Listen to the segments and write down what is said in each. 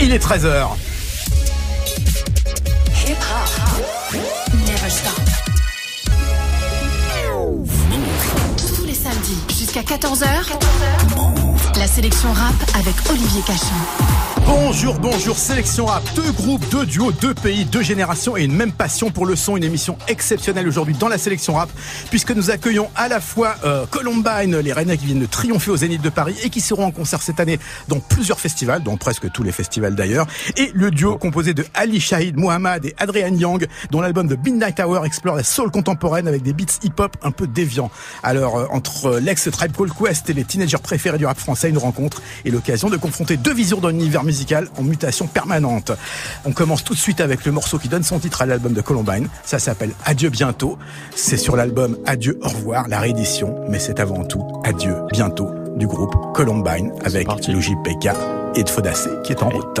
Il est 13h. Hip-hop. Never stop. Tous les samedis jusqu'à 14h. La sélection rap avec Olivier Cachin. Bonjour, bonjour, sélection rap, deux groupes, deux duos, deux pays, deux générations et une même passion pour le son, une émission exceptionnelle aujourd'hui dans la sélection rap, puisque nous accueillons à la fois euh, Columbine, les Rennais qui viennent de triompher au Zénith de Paris et qui seront en concert cette année dans plusieurs festivals, dont presque tous les festivals d'ailleurs, et le duo composé de Ali Shahid Mohamed et Adrian Young, dont l'album de Midnight Hour explore la soul contemporaine avec des beats hip-hop un peu déviants. Alors, euh, entre l'ex Tribe Called Quest et les teenagers préférés du rap français, une rencontre et l'occasion de confronter deux visions d'un univers musical en mutation permanente. On commence tout de suite avec le morceau qui donne son titre à l'album de Columbine. Ça s'appelle Adieu bientôt. C'est sur l'album Adieu au revoir, la réédition, mais c'est avant tout Adieu bientôt du groupe Columbine avec Luigi Pekka et de Fodacé qui est en route.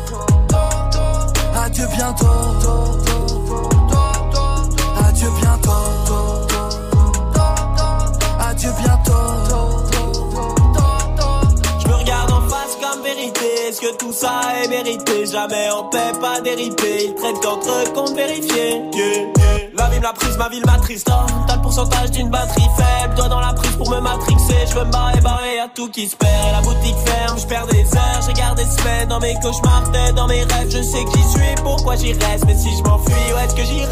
Adieu bientôt. Adieu bientôt. Adieu bientôt. Je regarde en face comme vérité. Est-ce que tout ça est mérité? Jamais en paix, pas dérité. Ils traitent qu'entre eux qu'on vérifier. Yeah, prise, ma ville m'attriste. Oh, T'as le pourcentage d'une batterie faible. Toi dans la prise pour me matrixer. Je veux me barrer, barrer, y'a tout qui se perd. Et la boutique ferme, je perds des heures. J'ai gardé semaines dans mes cauchemars, tête dans mes rêves. Je sais qui suis, pourquoi j'y reste. Mais si je m'enfuis, où est-ce que j'irai?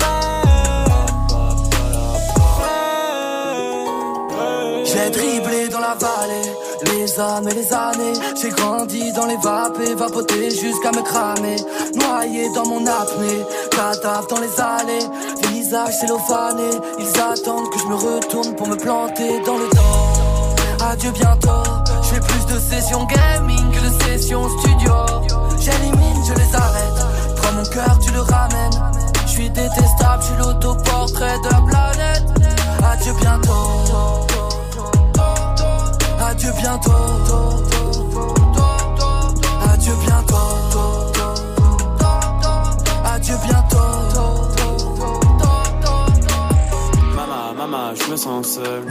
J'ai dribblé dans la vallée, les âmes et les années. J'ai grandi dans les vapes et vapoté jusqu'à me cramer. Noyé dans mon apnée, cadavre dans les allées. Ils attendent que je me retourne pour me planter dans le dos. Adieu bientôt, je fais plus de sessions gaming que de sessions studio. J'élimine, je les arrête. Prends mon cœur, tu le ramènes. Je suis détestable, je suis l'autoportrait de la planète. Adieu bientôt. Adieu bientôt. Adieu bientôt. Adieu bientôt. Je me sens seul.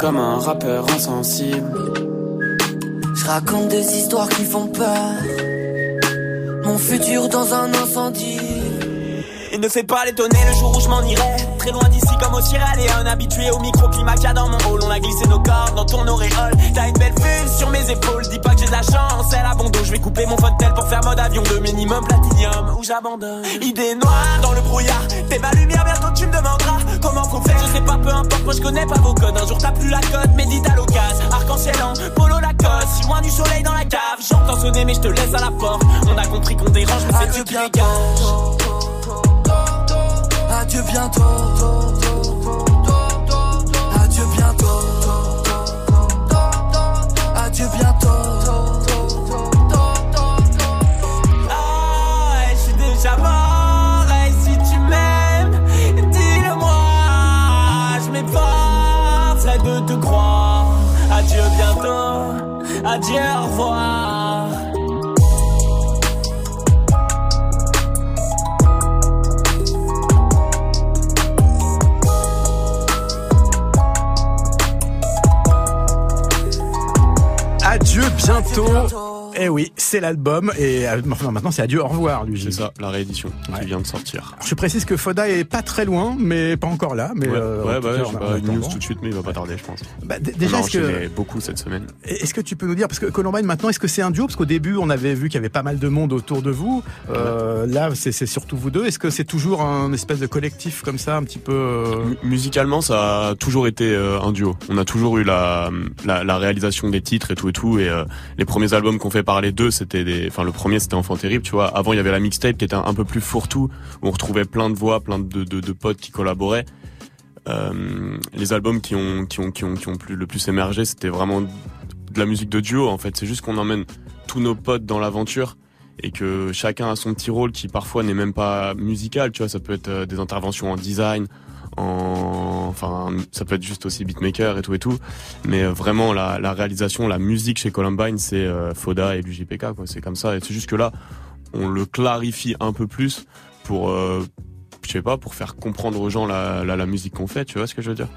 Comme un rappeur insensible. Je raconte des histoires qui font peur. Mon futur dans un incendie. Il ne fait pas l'étonner le jour où je m'en irai Très loin d'ici comme au Sierra Habitué au microclimat qu'il y a dans mon hall. On a glissé nos corps dans ton auréole. T'as une belle vue sur mes épaules. Dis pas que j'ai de la chance, c'est l'abandon Je vais couper mon fontel pour faire mode avion De minimum platinium. Où j'abandonne? Idée noire dans le brouillard. T'es ma lumière, bientôt tu me demanderas Comment faut faire, je sais pas, peu importe. Moi je connais pas vos codes. Un jour t'as plus la cote, médite à l'occasion. Arc-en-ciel en polo Lacoste Si loin du soleil dans la cave. J'entends sonner mais je te laisse à la porte. On a compris qu'on dérange mais c'est Dieu qui dégage Adieu bientôt. Adieu bientôt. Bientôt. Eh oui, c'est l'album et euh, enfin, maintenant c'est adieu au revoir lui. C'est ça, la réédition Ouais. qui vient de sortir. Je précise que Foda est pas très loin, mais pas encore là. Mais Ouais, euh, ouais bah, pas une news tout de suite, mais il va pas tarder, je pense. Bah, déjà, a est-ce que beaucoup cette semaine. est-ce que tu peux nous dire parce que Columbine maintenant est-ce que c'est un duo? Parce qu'au début on avait vu qu'il y avait pas mal de monde autour de vous. Euh, là c'est surtout vous deux. Est-ce que c'est toujours un espèce de collectif comme ça un petit peu euh, Mu- Musicalement, ça a toujours été un duo. On a toujours eu la, la, la réalisation des titres et tout et tout. Et euh, les premiers albums qu'on fait par parler d'eux, c'était des, enfin le premier c'était Enfant Terrible, tu vois. Avant il y avait la mixtape qui était un, peu plus fourre-tout on retrouvait plein de voix, plein de, de, de potes qui collaboraient. Euh, les albums qui ont qui ont qui ont qui ont plus le plus émergé, c'était vraiment de la musique de duo en fait. C'est juste qu'on emmène tous nos potes dans l'aventure et que chacun a son petit rôle qui parfois n'est même pas musical, tu vois. Ça peut être euh, des interventions en design, en, enfin, ça peut être juste aussi beatmaker et tout et tout. Mais euh, vraiment, la, réalisation, la musique chez Columbine, c'est euh, Foda et l'UJPK, quoi. C'est comme ça. Et c'est juste que là, on le clarifie un peu plus pour, euh, je sais pas, pour faire comprendre aux gens la, musique qu'on fait. Tu vois ce que je veux dire?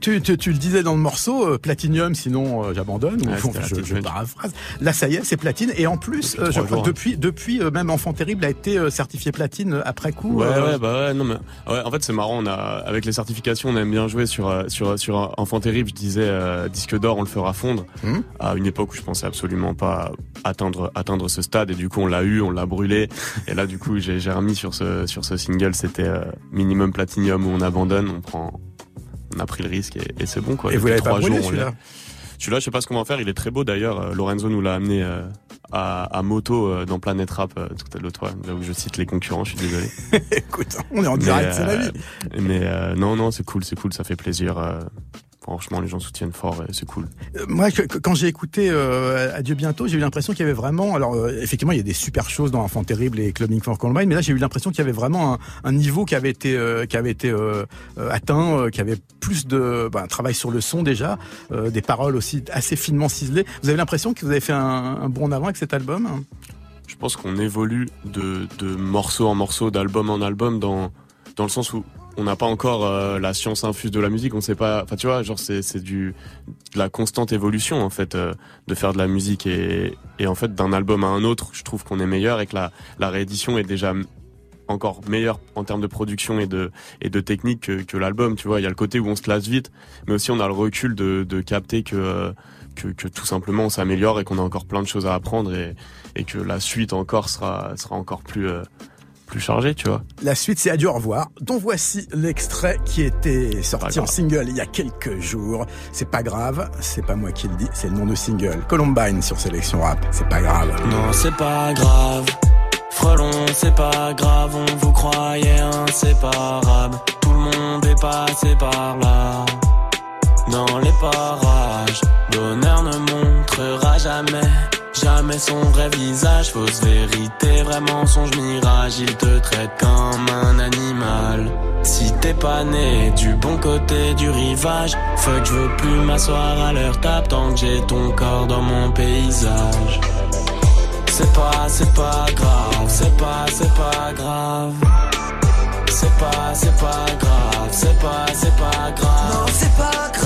Tu, tu, tu le disais dans le morceau, euh, Platinium, sinon euh, j'abandonne. ou la je, paraphrase. Là, ça y est, c'est platine. Et en plus, Depuis euh, je crois hein. depuis, depuis euh, même Enfant Terrible a été certifié platine après coup. Ouais, ouais, bah ouais, non, mais ouais, en fait, c'est marrant. On a, avec les certifications, on aime bien jouer sur sur sur Enfant Terrible. Je disais disque d'or, on le fera fondre. Mhm. À une époque où je pensais absolument pas atteindre atteindre ce stade, et du coup, on l'a eu, on l'a brûlé. et là, du coup, j'ai remis sur ce sur ce single. C'était minimum platinium où on abandonne, on prend, on a pris le risque et, et c'est bon quoi. Et vous l'avez pas trois brûlé celui-là. Celui-là, je sais pas ce qu'on va en faire. Il est très beau d'ailleurs. Euh, Lorenzo nous l'a amené euh, à, à moto euh, dans Planète Rap euh, tout à l'autre. Là où je cite les concurrents, je suis désolé. Écoute, on est en direct, c'est la vie. Mais non, non, c'est cool, c'est cool, ça fait plaisir. Franchement, les gens soutiennent fort, et c'est cool. Euh, Moi, que- quand j'ai écouté euh, Adieu bientôt, j'ai eu l'impression qu'il y avait vraiment. Alors, euh, effectivement, il y a des super choses dans Enfant Terrible et Clubbing for Columbine, mais là, j'ai eu l'impression qu'il y avait vraiment un, un niveau qui avait été euh, qui avait été atteint, qui avait plus de ben, un travail sur le son déjà, des paroles aussi assez finement ciselées. Vous avez l'impression que vous avez fait un, un bond en avant avec cet album? Je pense qu'on évolue de, de morceau en morceau, d'album en album, dans, dans le sens où on n'a pas encore euh, la science infuse de la musique, on sait pas. Enfin, tu vois, genre c'est c'est du de la constante évolution en fait euh, de faire de la musique et et en fait d'un album à un autre, je trouve qu'on est meilleur et que la réédition est déjà encore meilleure en termes de production et de et de technique que, que l'album. Tu vois, il y a le côté où on se lasse vite, mais aussi on a le recul de de capter que euh, que, tout simplement on s'améliore et qu'on a encore plein de choses à apprendre et et que la suite encore sera sera encore plus plus chargée, tu vois. La suite, c'est Adieu au revoir, dont voici l'extrait qui était sorti en single il y a quelques jours. C'est pas grave, c'est pas moi qui le dis, c'est le nom de single. Columbine sur Sélection Rap, c'est pas grave. Non, c'est pas grave. Frelon, c'est pas grave, on vous croyait inséparables. Tout le monde est passé par là. Dans les parages, l'honneur ne montrera jamais, jamais son vrai visage. Fausse vérité, vrai mensonge, mirage. Il te traite comme un animal. Si t'es pas né du bon côté du rivage, fuck, je veux plus m'asseoir à leur table tant que j'ai ton corps dans mon paysage. C'est pas, c'est pas grave, c'est pas, c'est pas grave. C'est pas, c'est pas grave, c'est pas, c'est pas grave. Non, c'est pas grave,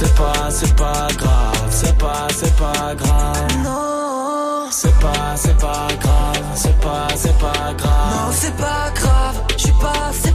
C'est pas, c'est pas grave, c'est pas, c'est pas grave. Non, C'est pas, c'est pas grave, c'est pas, c'est pas non, grave. c'est pas grave. Je suis passé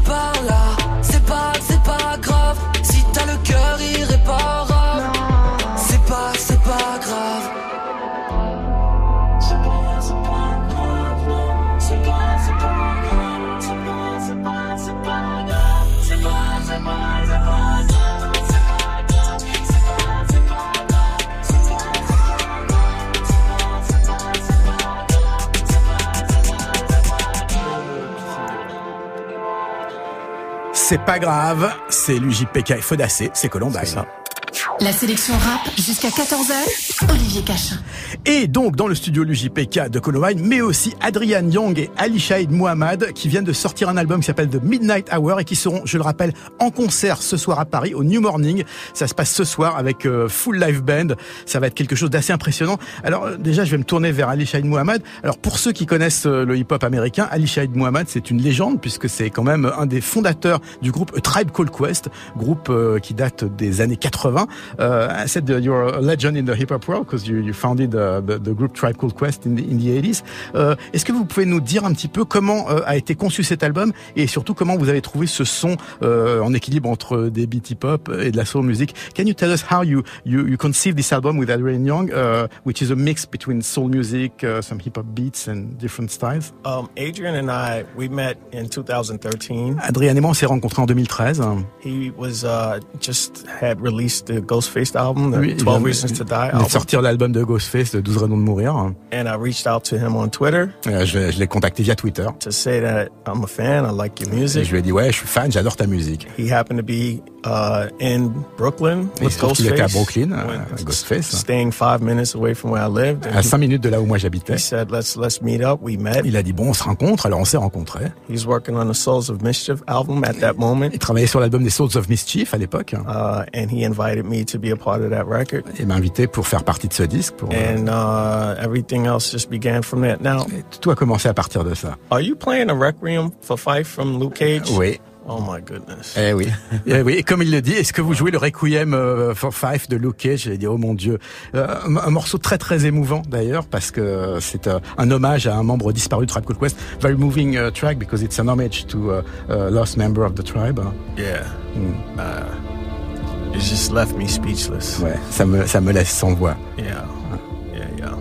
C'est pas grave, c'est l'UJPK et Fodacé, c'est Columbine. La sélection rap jusqu'à 14h, Olivier Cachin. Et donc dans le studio l'UJPK de Columbine, mais aussi Adrian Young et Ali Mohamed qui viennent de sortir un album qui s'appelle The Midnight Hour et qui seront, je le rappelle, en concert ce soir à Paris au New Morning. Ça se passe ce soir avec euh, full live band. Ça va être quelque chose d'assez impressionnant. Alors euh, déjà, je vais me tourner vers Ali Mohamed. Alors pour ceux qui connaissent euh, le hip-hop américain, Ali Mohamed, c'est une légende puisque c'est quand même un des fondateurs du groupe Tribe Called Quest, groupe qui date des années 80. I said you're a legend in the hip-hop world because you, you founded uh, the, the, group Tribe Called Quest in the, in the 80s. Uh, Est-ce que vous pouvez nous dire un petit peu comment uh, a été conçu cet album et surtout comment vous avez trouvé ce son uh, en équilibre entre des beat hip-hop et de la soul music? Can you tell us how you, you, you conceived this album with Adrian Young, uh, which is a mix between soul music, uh, some hip-hop beats and different styles? Um, Adrian and I, we met in 2013. Adrian et moi, on s'est rencontrés en 2013. He was uh, just had released the Ghostface album, the oui, 12 Reasons to Die album. sortir l'album de Ghostface, de 12 raisons de mourir. And I reached out to him on Twitter. Euh, je, je l'ai contacté via Twitter. To say that I'm a fan, I like your music. Et je lui ai dit ouais, je suis fan, j'adore ta musique. He happened to be uh, in Brooklyn with était à Ghostface. Brooklyn, euh, Ghostface. Staying five minutes away from where I lived. À 5 minutes de là où moi j'habitais. He said, let's, let's meet up. We met. Il a dit bon, on se rencontre, alors on s'est rencontrés. He's working on the Souls of Mischief album at that moment. Il travaillait sur l'album des Souls of Mischief à l'époque. Uh, and he invited me to be a part of that record. Il m'a invité pour faire partie de ce disque. Pour, And uh, everything else just began from there. Now, tout a commencé à partir de ça. are you playing a Requiem for Fife from Luke Cage? Oui. Oh my goodness. Eh oui. Eh oui. Et comme il le dit, est-ce que vous jouez le Requiem euh, for Five de Luke Cage? J'ai dit, oh mon Dieu. Euh, un, morceau très très émouvant d'ailleurs, parce que c'est euh, un hommage à un membre disparu de Tribe Called Quest. Very moving uh, track because it's an homage to a uh, lost member of the tribe. Yeah. Uh, it just left me speechless. Ouais, ça me, ça me laisse sans voix. Yeah. Yeah, yeah.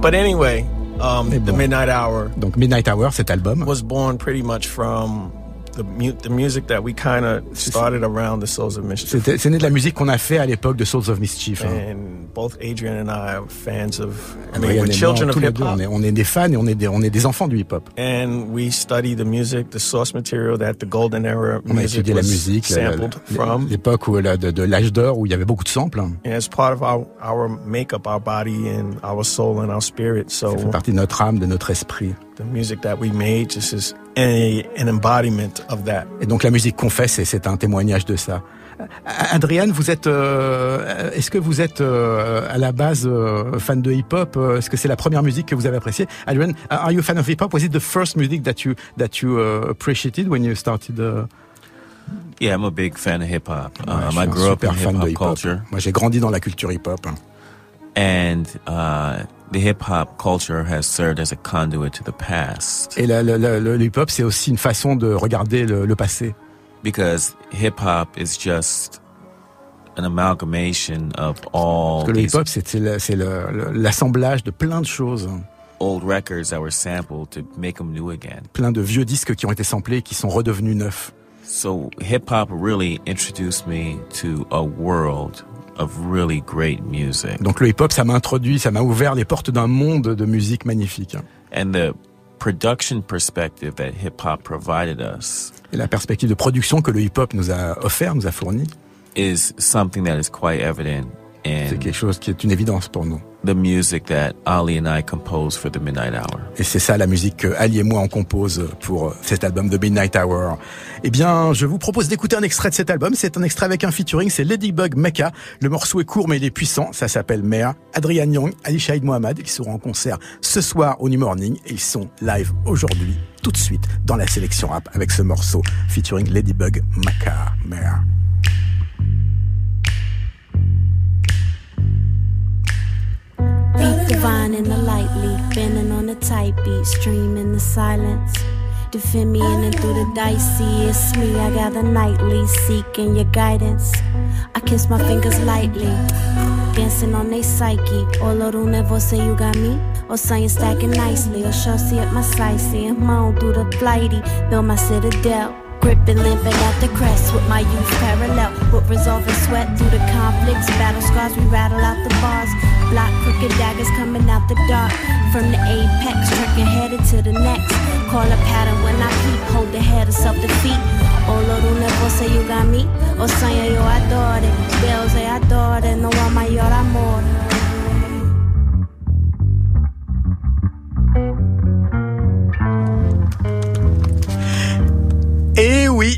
But anyway, um, Mais The bon. Midnight Hour Donc Midnight Hour, cet album, was born pretty much from the, mu- the music that we kind of started around the Souls of Mischief. c'est né de la musique qu'on a fait à l'époque de Souls of Mischief. hein. And both Adrian and I are fans of, I mean, we're children of hip hop. on est, on est des fans et on est des, on est des enfants du hip-hop. And we study the music, the source material that the golden era On a music étudié la was musique, sampled from. l'époque où la- de, de l'âge d'or où il y avait beaucoup de samples. hein. And it's part of our, our makeup, our body and our soul and our spirit. So Ça fait partie de notre âme, de notre esprit. the music that we made just is a, an embodiment of that. Et donc la musique qu'on fait, c'est- c'est un témoignage de ça. Euh, Adriane, vous êtes, euh, est-ce que vous êtes euh, à la base euh, fan de hip-hop Est-ce que c'est la première musique que vous avez appréciée? Adrian, are you a fan of hip-hop? Was it the first music that you that you uh, appreciated when you started uh, Yeah, I'm a big fan of hip hop. ouais, Um, je suis I un grew up in hip hip-hop. culture, Moi, j'ai grandi dans la culture hip-hop. And uh, the hip hop culture has served as a conduit to the past Et le, hip-hop, c'est aussi une façon de regarder le, le passé. because hip hop is just an amalgamation of all Parce que le these hip-hop, c'est l'assemblage de plein de choses, old records that were sampled to make them new again. plein de vieux disques qui ont été samplés, et qui sont redevenus neufs. So hip hop really introduced me to a world of really great music. Donc le hip-hop, ça m'a introduit, ça m'a ouvert les portes d'un monde de musique magnifique. And the production perspective that hip hop provided us Et la perspective de production que le hip-hop nous a offert, nous a fourni, is something that is quite evident c'est quelque chose qui est une évidence pour nous. The music that Ali and I composed for the Midnight Hour. Et c'est ça la musique que Ali et moi on compose pour cet album de Midnight Hour. Eh bien, je vous propose d'écouter un extrait de cet album. C'est un extrait avec un featuring, c'est Ladybug Mecca. Le morceau est court mais il est puissant. Ça s'appelle Mea. Adrian Young, Ali Shaid Mohamed, qui seront en concert ce soir au New Morning. Et ils sont live aujourd'hui, tout de suite, dans la sélection rap avec ce morceau featuring Ladybug Mecca. Mea. Divine in the light leaf, bending on the tight beat, stream in the silence. Defend me in and through the dicey. It's me, I gather nightly, seeking your guidance. I kiss my fingers lightly, dancing on they psyche. Olorune, você you got me? Or saying stacking nicely, or sure see up my sight, seeing moan through the flighty, build my citadel. Gripping, limping at the crest with my youth parallel. With resolve and sweat through the conflicts, battle scars, we rattle out the bars the dark. From the apex, trekking headed to the next. Call a pattern when I peep, hold the head of self defeat. Olo Olor un you got me. o sonho eu adoro. Deus é adoré, não há maior amor.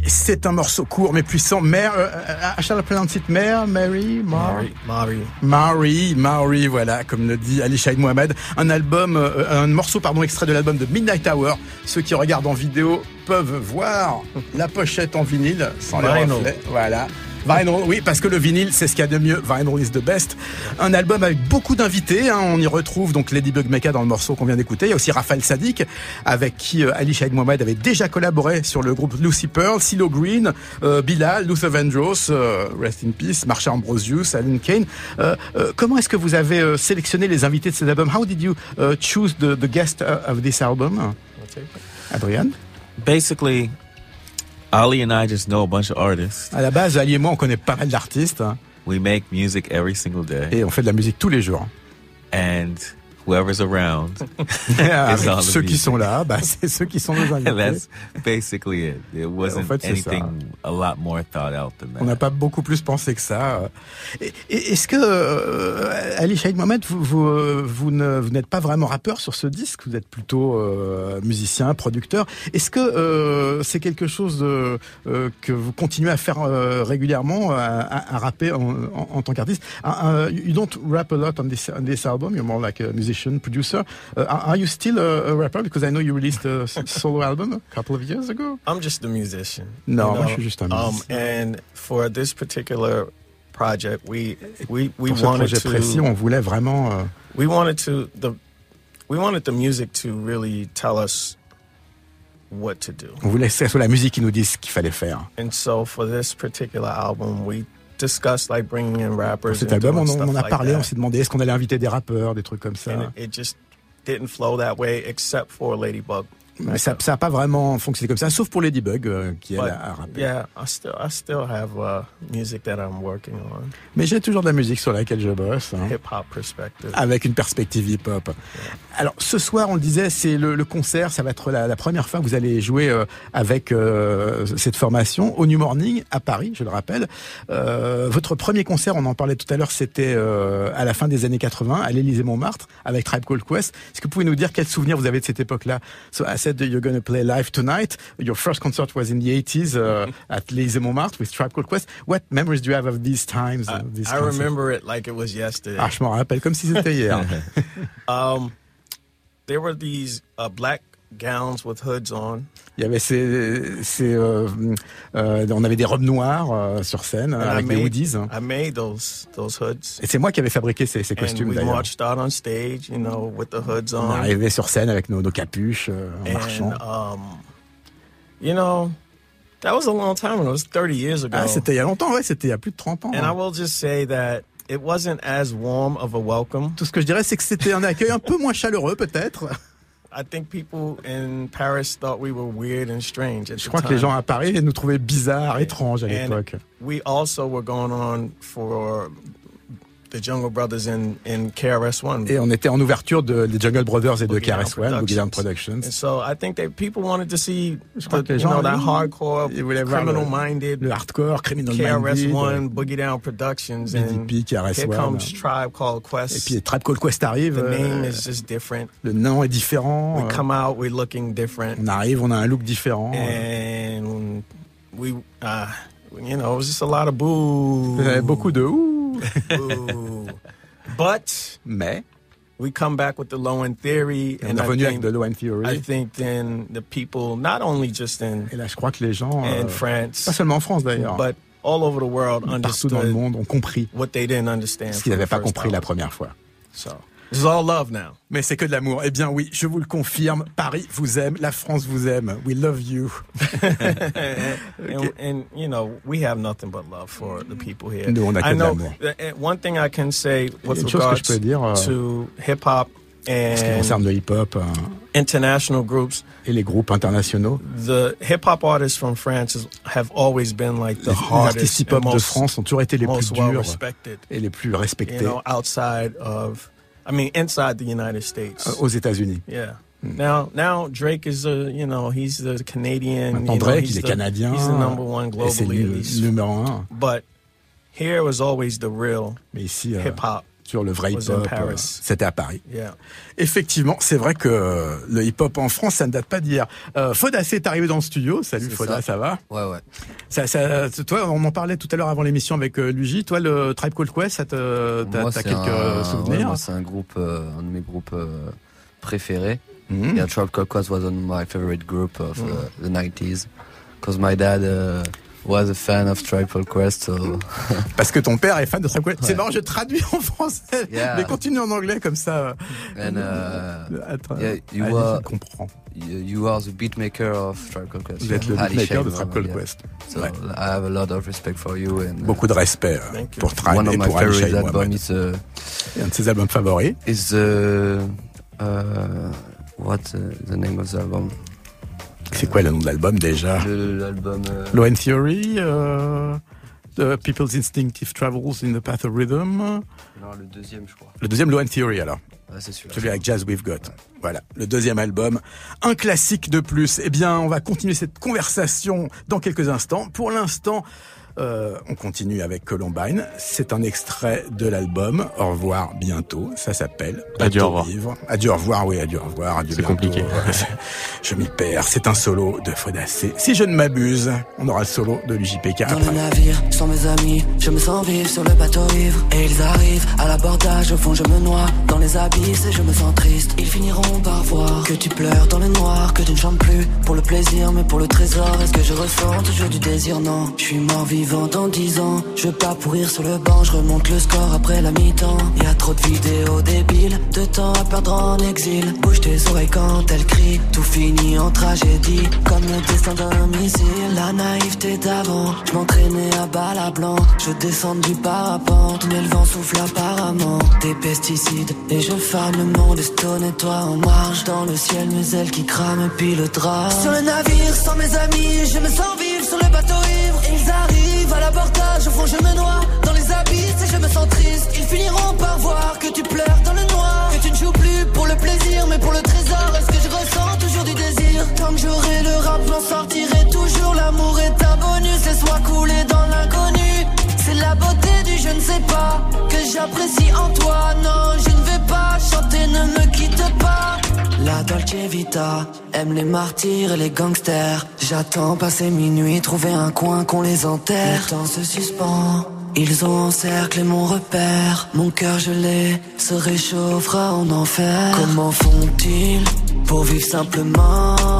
C'est un morceau court mais puissant. Mère, euh, euh, pronounce it Mère, Mary, Mar Mari. Mary, Mary, voilà, comme le dit Ali Shaid Mohamed. Un album, euh, un morceau, pardon, extrait de l'album de Midnight Hour. Ceux qui regardent en vidéo peuvent voir la pochette en vinyle sans les reflets. Voilà. Vinyl, oui, parce que le vinyle, c'est ce qu'il y a de mieux. Vinyl is the best. Un album avec beaucoup d'invités. hein. On y retrouve donc Lady Bug Mecca dans le morceau qu'on vient d'écouter. Il y a aussi Raphaël Sadik, avec qui euh, Ali Shaid Mohamed avait déjà collaboré sur le groupe Lucy Pearl, CeeLo Green, euh, Bilal, Luther Vandross, euh, Rest in Peace, Marsha Ambrosius, Alan Kane. Euh, comment est-ce que vous avez sélectionné les invités de cet album How did you uh, choose the, the guest uh, of this album? Adrian? Basically, Ali and I just know a bunch of artists. À la base, Ali et moi, on connaît pas mal d'artistes We make music every single day. et on fait de la musique tous les jours. And whoever's around Avec is on the ceux qui sont là, bah, c'est ceux qui sont nos invités. that's basically it. It wasn't fait, c'est ça. anything a lot more thought out than On n'a that. pas beaucoup plus pensé que ça. Est-ce que euh, Ali Shaid Mohamed, vous, vous, euh, vous ne- vous n'êtes pas vraiment rappeur sur ce disque? Vous êtes plutôt euh, musicien, producteur. Est-ce que euh, c'est quelque chose que vous continuez à faire euh, régulièrement, à, à- à rapper en, en- en tant qu'artiste? Uh, uh, You don't rap a lot on this, on this album. You're more like a musician, producer. Uh, are you still a, a rapper? Because I know you released a solo album a couple of years ago. I'm just a musician. No, you moi, je suis juste un Um, musicien. and for this particular project, we we we Pour ce wanted projet précis, on to voulait vraiment. euh, we wanted to the we wanted the music to really tell us what to do. On voulait que la musique qui nous dise ce qu'il fallait faire. And so for this particular album, we discussed like bringing in rappers. cet album, on, en a parlé, on s'est demandé est-ce qu'on allait inviter des rappeurs, des trucs comme ça? And it, it just didn't flow that way, except for Ladybug. Mais ça n'a pas vraiment fonctionné comme ça, sauf pour Ladybug, euh, qui elle a rappé. yeah, I still I still have uh, music that I'm working on, Mais j'ai toujours de la musique sur laquelle je bosse, hein, hip hop perspective. avec une perspective hip-hop. Alors, ce soir, on le disait, c'est le, le concert, ça va être la, la première fois que vous allez jouer euh, avec euh, cette formation au New Morning à Paris, je le rappelle. Euh, votre premier concert, on en parlait tout à l'heure, c'était à la fin des années 80, à l'Élysée Montmartre, avec Tribe Called Quest. Est-ce que vous pouvez nous dire quels souvenirs vous avez de cette époque-là? Said that you're going to play live tonight. Your first concert was in the 80s uh, at l'Élysée Montmartre with Tribe Called Quest. What memories do you have of these times? I, these I remember it like it was yesterday. Ah, je m'en rappelle comme si c'était hier. Um, there were these uh, black gowns with hoods on, Il y avait ces, ces euh, euh, on avait des robes noires euh, sur scène and I avec des made hoodies. hein. I made those those hoods. Et c'est moi qui avais fabriqué ces, ces costumes d'ailleurs. you know, with the hoods On on. arrivait sur scène avec nos, nos capuches euh, en marchant. And um, you know, that was a long time ago. It was 30 years ago. Ah, c'était il y a longtemps, ouais, c'était il y a plus de 30 ans. and I hein. will just say that it wasn't as warm of a welcome. Tout ce que je dirais, c'est que c'était un accueil un peu moins chaleureux, peut-être. I think people in Paris thought we were weird and strange at Je crois que les gens à Paris nous trouvaient bizarres, étranges à l'époque. The Jungle Brothers in, in KRS-One. Et on était en ouverture de, des Jungle Brothers et de Boogie Down KRS-One, Boogie Down Productions. And so I think that people wanted to see Je crois the, que les you know, gens, that hardcore, voulaient voir le- criminal-minded Le hardcore, Criminal Minded, KRS-One, Boogie Down Productions, and BDP, here comes Tribe Called Et Quest. puis Trap Call Quest arrive, the euh, name is just different. le nom est différent. We euh, come out, we're looking different, on arrive, on a un look différent. and we, uh, you know, it was just a lot of boo. Vous avez beaucoup de ouh. But Mais we come back with the low end theory, and est I think, de Low End Theory. I think then the people, not only just in Et là, je crois que les gens, euh, in pas France, seulement en France d'ailleurs, but all over the world, partout dans le understood monde, ont compris what they didn't understand. ce qu'ils n'avaient the pas compris la album. première fois. So this is all love now. Mais c'est que de l'amour. Eh bien oui, je vous le confirme, Paris vous aime, la France vous aime. We love you. and, and you know we have nothing but love for the people here. Nous, on a que I de know l'amour. that- uh, one thing I can say with Une chose que je peux dire, euh, to hip hop Ce qui and concerne le hip-hop euh, international groups, et les groupes internationaux, the hip hop artists from France have always been like the les, les artistes hardest hip-hop and de most, France ont toujours été les plus well durs et les plus You respectés know, outside of, I mean, inside the United States. euh, aux États-Unis. Yeah. Hmm. Now, now Drake is a, you know, he's the Canadian. Maintenant, you know, Drake, he's il est the- canadien. He's the number one c'est globally, at le numéro un. But here was always the real euh, hip hop sur le vrai hip-hop. Euh, C'était à Paris. Yeah. Effectivement, c'est vrai que euh, le hip-hop en France, ça ne date pas d'hier. Euh, est arrivé dans le studio. Salut Foda, ça. ça. va? Ouais, ouais. ça, ça, Toi, on en parlait tout à l'heure avant l'émission avec euh, Luigi. Toi, le Tribe Called Quest, ça te, t'as, quelques un- souvenirs? ouais, c'est un groupe, euh, un de mes groupes euh, préférés. Mhm. Yeah, Tribe Called Quest was one of my favorite group of uh, the 90s. Because my dad uh, was a fan of Called Quest, so... Parce que ton père est fan de Called Quest. C'est marrant, je traduis en français, Yeah. mais continue en anglais comme ça. And uh, Attends, yeah, you allez, were- je comprends. you you are the beatmaker of Called Quest. Vous êtes le beatmaker de yeah. Quest. So Ouais. I have a lot of respect for you and uh, Beaucoup de respect euh, Thank you. pour Tribe one of my favorite albums is uh, un de ses albums favoris. is uh, uh, what uh, the name of the album? C'est quoi le nom de l'album déjà L'album. euh, Low Theory, euh, The People's Instinctive Travels in the Path of Rhythm. non, le deuxième, je crois. Le deuxième Low Theory alors. Ouais, c'est celui-là. Celui avec Jazz We've Got. Voilà, le deuxième album. Un classique de plus. Eh bien, on va continuer cette conversation dans quelques instants. Pour l'instant, euh, on continue avec Columbine. C'est un extrait de l'album. Au revoir bientôt. Ça s'appelle Adieu, au revoir. Vivre. Adieu, au revoir. Oui, adieu, au revoir. Adieu, C'est bientôt. compliqué. Je m'y perds. C'est un solo de Fodacé. Si je ne m'abuse, on aura le solo de l'UJPK Dans le après. navire, sans mes amis, je me sens vivre sur le bateau ivre. Et ils arrivent à l'abordage, au fond je me noie dans les abysses et je me sens triste. Ils finiront par voir que tu pleures dans le noir, que tu ne chantes plus pour le plaisir, mais pour le trésor. Est-ce que je ressens toujours du désir? Non, je suis mort vivant Je veux pas pourrir sur le banc, je remonte le score après la mi-temps. Y a trop de vidéos débiles, de temps à perdre en exil. Bouge tes oreilles quand elle crie, tout finit en tragédie, comme le destin d'un missile. La naïveté d'avant, je m'entraînais à balle à blanc, je descends du parapente, mais le vent souffle apparemment. Des pesticides, et je fane le monde, stone et toi en marche. Dans le ciel, mes ailes qui crament, puis le drap. Sur le navire, sans mes amis, je me sens vivre sur le bateau ivre. Ils arrivent à l'abordage, au fond je me noie dans les abysses et je me sens triste. Ils finiront par voir que tu pleures dans le noir, que tu ne joues plus pour le plaisir, mais pour le trésor. Est-ce que je ressens toujours du désir? Tant que j'aurai le rap, j'en sortirai toujours. L'amour est un bonus, laisse-moi couler dans l'inconnu. C'est la beauté du je ne sais pas que j'apprécie en toi. Non, je ne vais pas chanter, ne me quitte pas. La Dolce Vita aime les martyrs et les gangsters. J'attends passer minuit, trouver un coin qu'on les enterre. Le temps se suspend. Ils ont encerclé mon repère. Mon cœur gelé se réchauffera en enfer. Comment font-ils pour vivre simplement?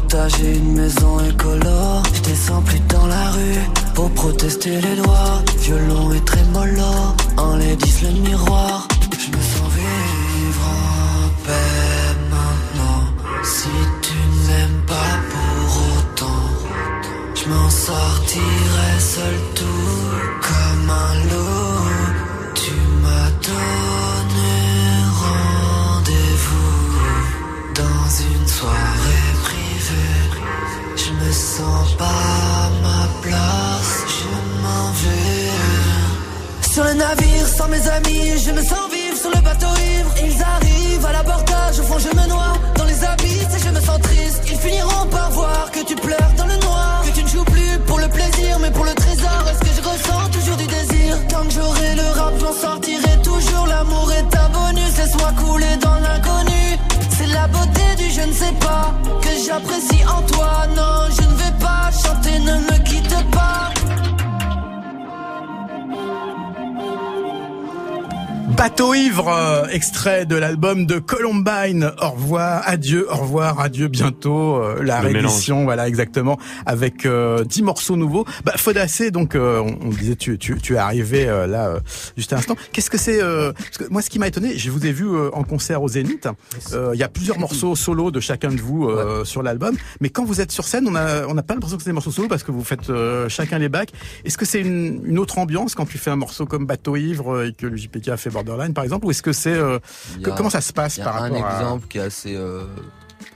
Potager, une maison écolo. Je descends plus dans la rue pour protester les lois. Violon et trémolo, enlaidissent le miroir. Je me sens vivre en paix maintenant. Si tu n'aimes pas pour autant, je m'en sortirai seul tout comme un loup. Sens pas ma place, je m'en vais. Sur le navire, sans mes amis, je me sens vivre sur le bateau ivre. Ils arrivent à l'abordage, au fond je me noie dans les abysses et je me sens triste. Ils finiront par voir que tu pleures dans le noir, que tu ne joues plus pour le plaisir, mais pour le trésor. Est-ce que je ressens toujours du désir? Tant que j'aurai le rap, j'en sortirai toujours. L'amour est un bonus, laisse-moi couler dans l'inconnu. Je ne sais pas que j'apprécie en toi. Non, je ne vais pas chanter, ne Bateau ivre, euh, extrait de l'album de Columbine. Au revoir, adieu, au revoir, adieu, bientôt. euh, la Le réédition, voilà, exactement, avec euh, 10 morceaux nouveaux. Bah, Fodacé, donc, euh, on, on disait, tu, tu, tu es arrivé euh, là, euh, juste à l'instant. Qu'est-ce que c'est euh, parce que Moi, ce qui m'a étonné, je vous ai vu euh, en concert au Zénith. Euh, Il y a plusieurs morceaux solo de chacun de vous euh, sur l'album. Mais quand vous êtes sur scène, on a, on a pas l'impression que c'est des morceaux solo parce que vous faites euh, chacun les bacs. Est-ce que c'est une, une autre ambiance quand tu fais un morceau comme Bateau ivre et que le JPK a fait Borderline, par exemple, ou est-ce que c'est euh, que- comment ça se passe par un rapport exemple qui est assez euh,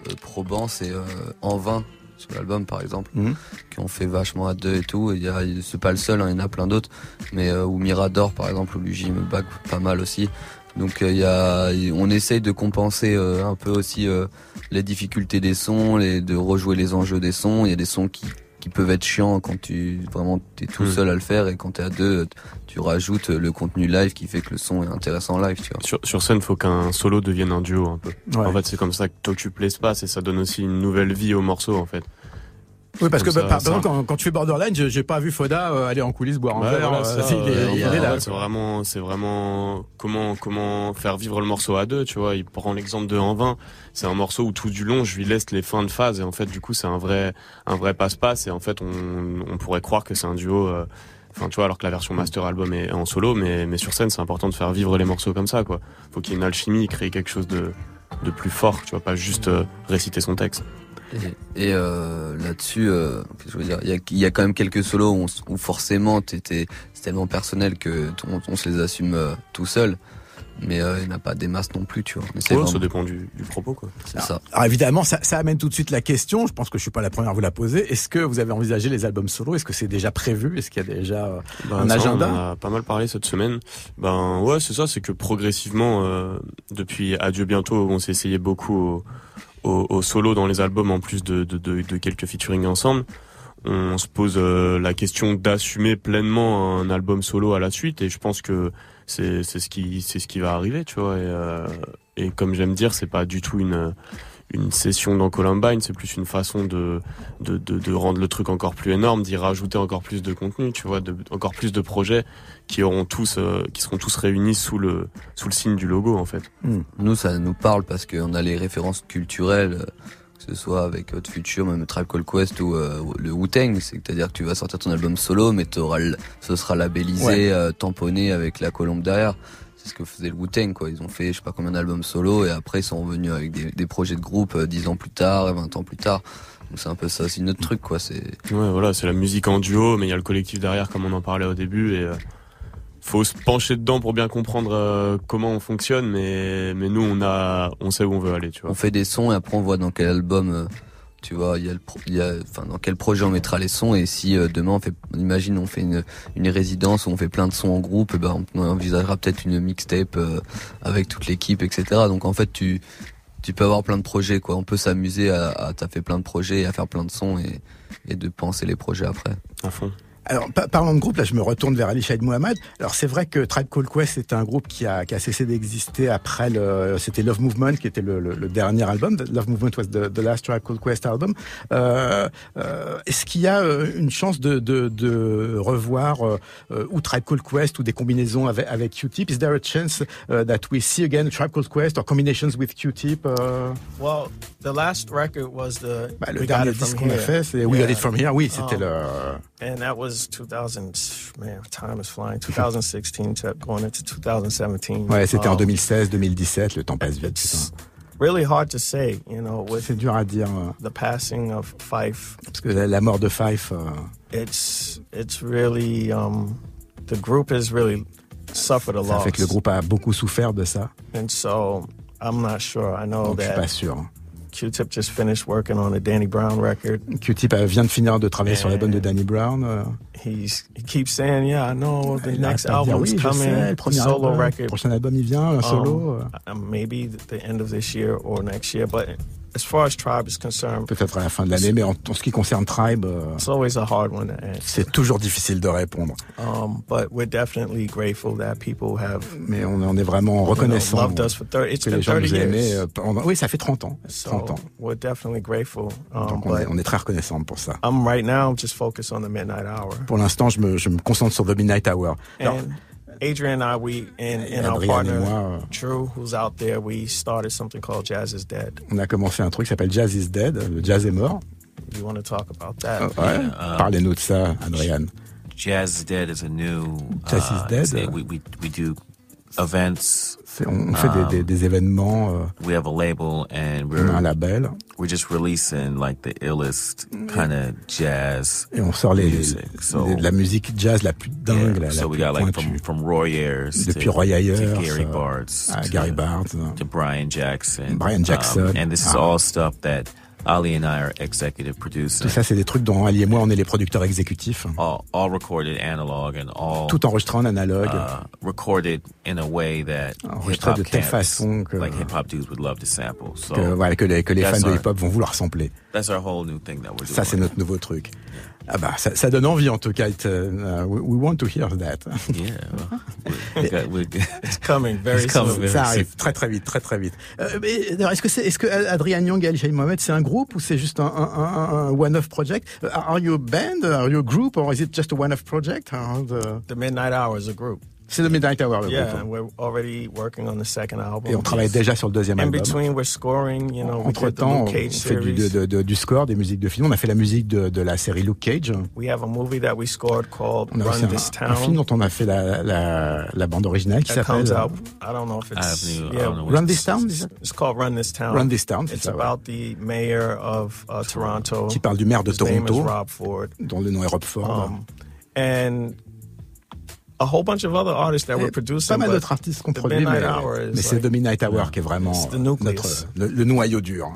euh, probant, c'est euh, En vain sur l'album par exemple, Mhm. qui ont fait vachement à deux et tout. Et c'est pas le seul, hein, il y en a plein d'autres. Mais ou Mirador par exemple, où Luigi me back pas mal aussi. Donc il y a, on essaye de compenser un peu aussi les difficultés des sons, les, de rejouer les enjeux des sons. Il y a des sons qui qui peuvent être chiants quand tu vraiment t'es tout Mm. seul à le faire et quand t'es à deux, tu rajoutes le contenu live qui fait que le son est intéressant en live, tu vois. Sur, sur scène, faut qu'un solo devienne un duo un peu. Ouais. En fait, c'est comme ça que t'occupes l'espace et ça donne aussi une nouvelle vie au morceau en fait. Oui, parce que bah, ça, par exemple, quand, quand tu fais Borderline, j'ai pas vu Foda euh, aller en coulisses boire un verre. voilà, euh, C'est vraiment, c'est vraiment comment comment faire vivre le morceau à deux, tu vois. Il prend l'exemple de En vain. C'est un morceau où tout du long, je lui laisse les fins de phase et en fait, du coup, c'est un vrai un vrai passe-passe et en fait, on, on pourrait croire que c'est un duo. euh, Enfin, tu vois, alors que la version master album est en solo, mais mais sur scène, c'est important de faire vivre les morceaux comme ça, quoi. Faut qu'il y ait une alchimie, créer quelque chose de de plus fort, tu vois, pas juste euh, réciter son texte. Et, et, euh, là-dessus, euh, qu'est-ce que je veux dire, il y a, il y a quand même quelques solos où, on s- où forcément t'étais, c'est tellement personnel que on, on se les assume euh, tout seul. Mais euh, il n'y en a pas des masses non plus, tu vois. Mais c'est Ouais, vraiment- ça dépend du, du propos, quoi. c'est ça. Alors évidemment, ça, ça amène tout de suite la question. Je pense que je suis pas la première à vous la poser. Est-ce que vous avez envisagé les albums solo? Est-ce que c'est déjà prévu? Est-ce qu'il y a déjà Ben, un ça, agenda On en a pas mal parlé cette semaine. Ben ouais, c'est ça, c'est que progressivement, euh, depuis Adieu bientôt, on s'est essayé beaucoup au, au, au solo dans les albums en plus de, de, de, de quelques featuring ensemble. On se pose euh, la question d'assumer pleinement un album solo à la suite et je pense que c'est ce qui c'est ce qui va arriver, tu vois. Et, euh, et comme j'aime dire, c'est pas du tout une une session dans Columbine, c'est plus une façon de, de, de, de rendre le truc encore plus énorme, d'y rajouter encore plus de contenu, tu vois, de, encore plus de projets qui auront tous, euh, qui seront tous réunis sous le, sous le signe du logo, en fait. Nous, ça nous parle parce qu'on a les références culturelles, euh, que ce soit avec Hot Future, même Tribe Called Quest ou euh, le Wu-Tang. C'est-à-dire que tu vas sortir ton album solo, mais ce sera labellisé, Ouais. euh, tamponné avec la colombe derrière. C'est ce que faisait le Wu-Tang, quoi. Ils ont fait, je sais pas combien d'albums solo, et après, ils sont revenus avec des, des projets de groupe euh, 10 ans plus tard, et 20 ans plus tard. Donc c'est un peu ça aussi notre truc, quoi. C'est, Ouais, voilà, c'est la musique en duo, mais il y a le collectif derrière, comme on en parlait au début, et euh, faut se pencher dedans pour bien comprendre euh, comment on fonctionne, mais, mais nous, on a, on sait où on veut aller, tu vois. on fait des sons et après on voit dans quel album euh, tu vois il y a le il y enfin dans quel projet on mettra les sons et si euh, demain on fait imagine on fait une une résidence où on fait plein de sons en groupe ben on envisagera peut-être une mixtape euh, avec toute l'équipe etc donc en fait tu tu peux avoir plein de projets quoi. On peut s'amuser à, à t'as fait plein de projets et à faire plein de sons et de penser les projets après. Alors, pa- parlant de groupe, là, je me retourne vers Ali Shaid Mohamed. Alors, c'est vrai que Tribe Called Quest est un groupe qui a, qui a cessé d'exister après le, c'était Love Movement, qui était le, le, le dernier album. Love Movement was the, the last Tribe Called Quest album. Euh, euh, est-ce qu'il y a euh, une chance de, de, de revoir euh, euh, ou Tribe Called Quest ou des combinaisons avec, avec Q-Tip? Is there a chance uh, that we see again Tribe Called Quest or combinations with Q-Tip? Uh, Well, the last record was the bah, le We dernier disque qu'on a fait, c'est We Got. It From Here. Oui, c'était Um, le... And that was 2000. Man, time is flying. 2016 to going into 2017. Ouais, c'était en Um, 2016, 2017, le temps passe vite. Putain. really hard to say, you know, with C'est dur à dire, euh, the passing of Fife. parce que la, la mort de Fife, euh, It's it's really um, the group has really suffered a ça loss, fait que le groupe a beaucoup souffert de ça. and so I'm not sure. I know Donc je suis pas that sûr. Q-Tip just finished working on a Danny Brown record. Q-Tip vient de finir de travailler sur l'album de Danny Brown. euh, He's he keeps saying, "Yeah, I know the next arrête pas de dire, album's oui, je coming, sais, le premier solo album, record." prochain album il vient, un solo. Um, euh, uh, maybe the end of this year or next year. But as far as Tribe is concerned, Peut-être à la fin de l'année, mais en, en ce qui concerne Tribe, euh, it's always a hard one to answer. c'est toujours difficile de répondre. Um, but we're definitely grateful that people have Mais on en est vraiment you know, reconnaissant loved us for 30. It's que been les gens 30 nous aient aimés. euh, Oui, ça fait 30 ans. 30 So ans. we're definitely grateful. Um, Donc on est, but on est très reconnaissant pour ça. I'm right now just focused on the midnight hour. Pour l'instant, je me, je me concentre sur The Midnight Hour. Alors, And Adrian and I, we and, and our partner moi, Drew, who's out there, we started something called Jazz is Dead. on a commencé un truc qui s'appelle Jazz is Dead. Le jazz est mort. You want to talk about that? Euh, ouais. um, Parlez-nous de ça, Adrian. Jazz is Dead is a new. Jazz is uh, Dead, uh, we, we, we do events. On, on fait des, des, des événements. euh, We have a label and on a un we're label we're just releasing like the illest kind of jazz. et on sort les, music. So- les- la musique jazz la plus dingue, la, Yeah, la so we plus got like from from Roy Ayers Depuis to, Roy Ayers, to Gary euh, Bartz à to, Gary Bartz, euh, to Brian Jackson. Brian Jackson. Um, and this is Ah. all stuff that Ali and I are executive producing. Tout ça, c'est des trucs dont Ali et moi, on est les producteurs exécutifs. All, all recorded analog and all Tout enregistré en analogue. uh, recorded in a way that Enregistré de telle façon que- like hip hop dudes would love to sample. So que, voilà, que les, que les fans de our- hip-hop vont vouloir sampler. that's our whole new thing that we're doing. Ça, c'est notre nouveau truc. Ah bah ça, ça, donne envie en tout cas. It, uh, we, we, want to hear that. Yeah, well, we're, we're, it's coming very it's coming soon. very ça soon. arrive très très vite, très très vite. Euh, mais, est-ce que c'est, est-ce que Adrian Young et Ali Shahin Mohamed c'est un groupe ou c'est juste un, un, un, un one-off project? Uh, are you a band? Are you a group? Or is it just a one-off project? The... The Midnight Hour is a group. C'est le Midnight Hour. Le Yeah, groupe. and we're already working on the second album. Et on travaille déjà sur le deuxième In album. between, we're scoring. You know, we Entre did the temps, Luke on fait du, series. de, de, du score, des musiques de film. On a fait la musique de, de la série Luke Cage. We have a movie that we scored called On a aussi Run This un, un film Town. dont on a fait la, la, la bande originale qui s'appelle yeah. Run This Town. It's called Run This Town. Run This Town, c'est It's ça, ouais. about the mayor of uh, Toronto. qui parle du maire de His name is Toronto, Rob Ford. dont le nom est Rob Ford. Um, and a whole bunch of other artists that we're producing. pas mal d'autres artistes qu'on the produit, mais, c'est like- The Midnight Hour qui est vraiment It's the nucleus. notre, le, le noyau dur.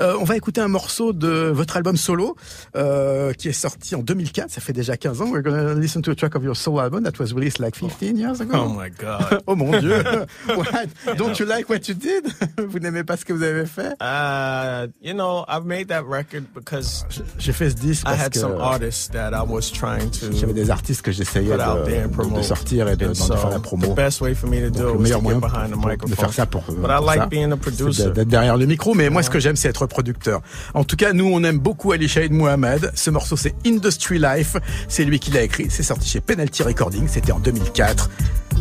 Euh, on va écouter un morceau de votre album solo euh, qui est sorti en 2004, ça fait déjà 15 ans. We're gonna listen to a track of your solo album that was released like 15 years ago. Oh my God. oh mon Dieu! What? Don't you like what you did? Vous n'aimez pas ce que vous avez fait? Uh, you know, I've made that record because J'ai fait ce disque I parce had que some artists that I was trying j'avais to des artistes que j'essayais put out there de, de- promote. de sortir et de, d'en so faire la promo. the best way for me to Donc, do le meilleur moyen pour- de faire ça pour, But I pour like ça, being a c'est producer. d'être derrière le micro, mais moi ce que j'aime c'est être producteur. En tout cas, nous on aime beaucoup Ali Shahed Mohamed. Ce morceau c'est Industry Life, c'est lui qui l'a écrit, c'est sorti chez Penalty Recording, c'était en 2004.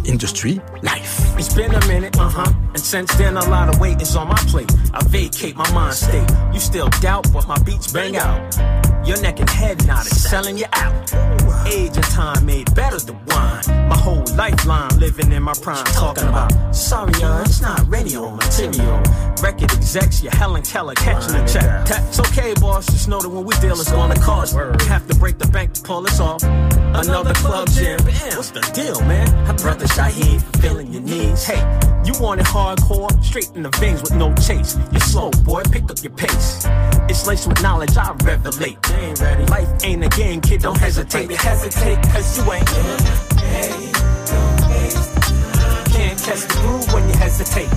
Industry Life. It's been a minute, uh huh. And since then, a lot of weight is on my plate. I vacate my mind state. You still doubt, but my beats bang out. Your neck and head nodded, selling you out. Age and time made better the wine. My whole lifeline living in my prime. Talking about, sorry, uh, it's not radio material. Record execs, you Helen Keller catching a check. That's okay, boss. Just know that when we deal, it's gonna cost. Have to break the bank to pull us off. Another club jam. What's the deal, man? Her brother Shaheed feeling your knees. Hey, you want it hardcore, straight in the veins with no chase. You're slow, boy. Pick up your pace. It's laced with knowledge, I revelate. They ain't ready. Life ain't a game, kid. Don't hesitate. Hesitate, cause you ain't. Can't catch the groove when you hesitate.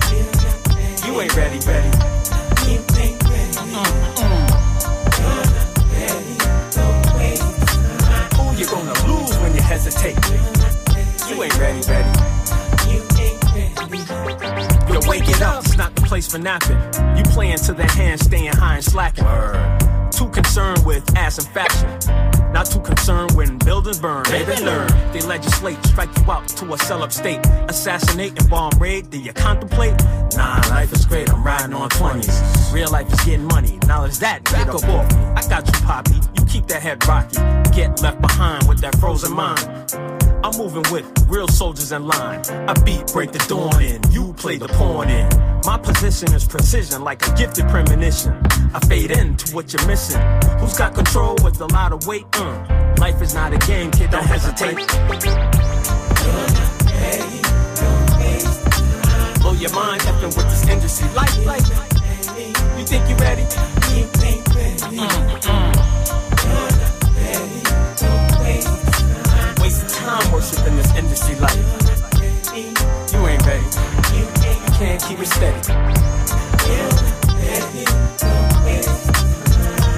You ain't ready, ready. Mm-hmm. Ooh, you're gonna lose when you hesitate. You ain't ready, ready. You're waking up, it's not the place for napping. You playing to their hands, staying high and slacking. Too concerned with ass and fashion. Not too concerned when buildings burn. Baby, learn. They legislate, strike you out to a cell up state. Assassinate and bomb raid, do you contemplate? Nah, life is great, I'm riding on 20s. Real life is getting money, knowledge that, get up off me. I got you, Poppy, you keep that head rocky. Get left behind with that frozen mind. I'm moving with real soldiers in line. I beat, break the dawn in. You play the pawn in. My position is precision, like a gifted premonition. I fade into what you're missing. Who's got control with a lot of weight? Uh, life is not a game, kid. Don't hesitate. Blow your mind effing with this industry. Life, life. You think you ready? Mm-mm. Worshiping this industry life. You ain't ready. You can't keep it steady.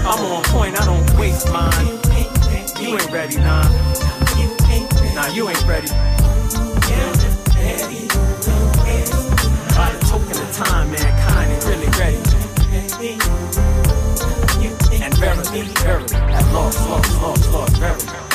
I'm on point, I don't waste mine. You ain't ready, nah. Nah, you ain't ready. By the token of time, mankind ain't really ready. And verily, verily, at lost, lost, lost, lost, verily,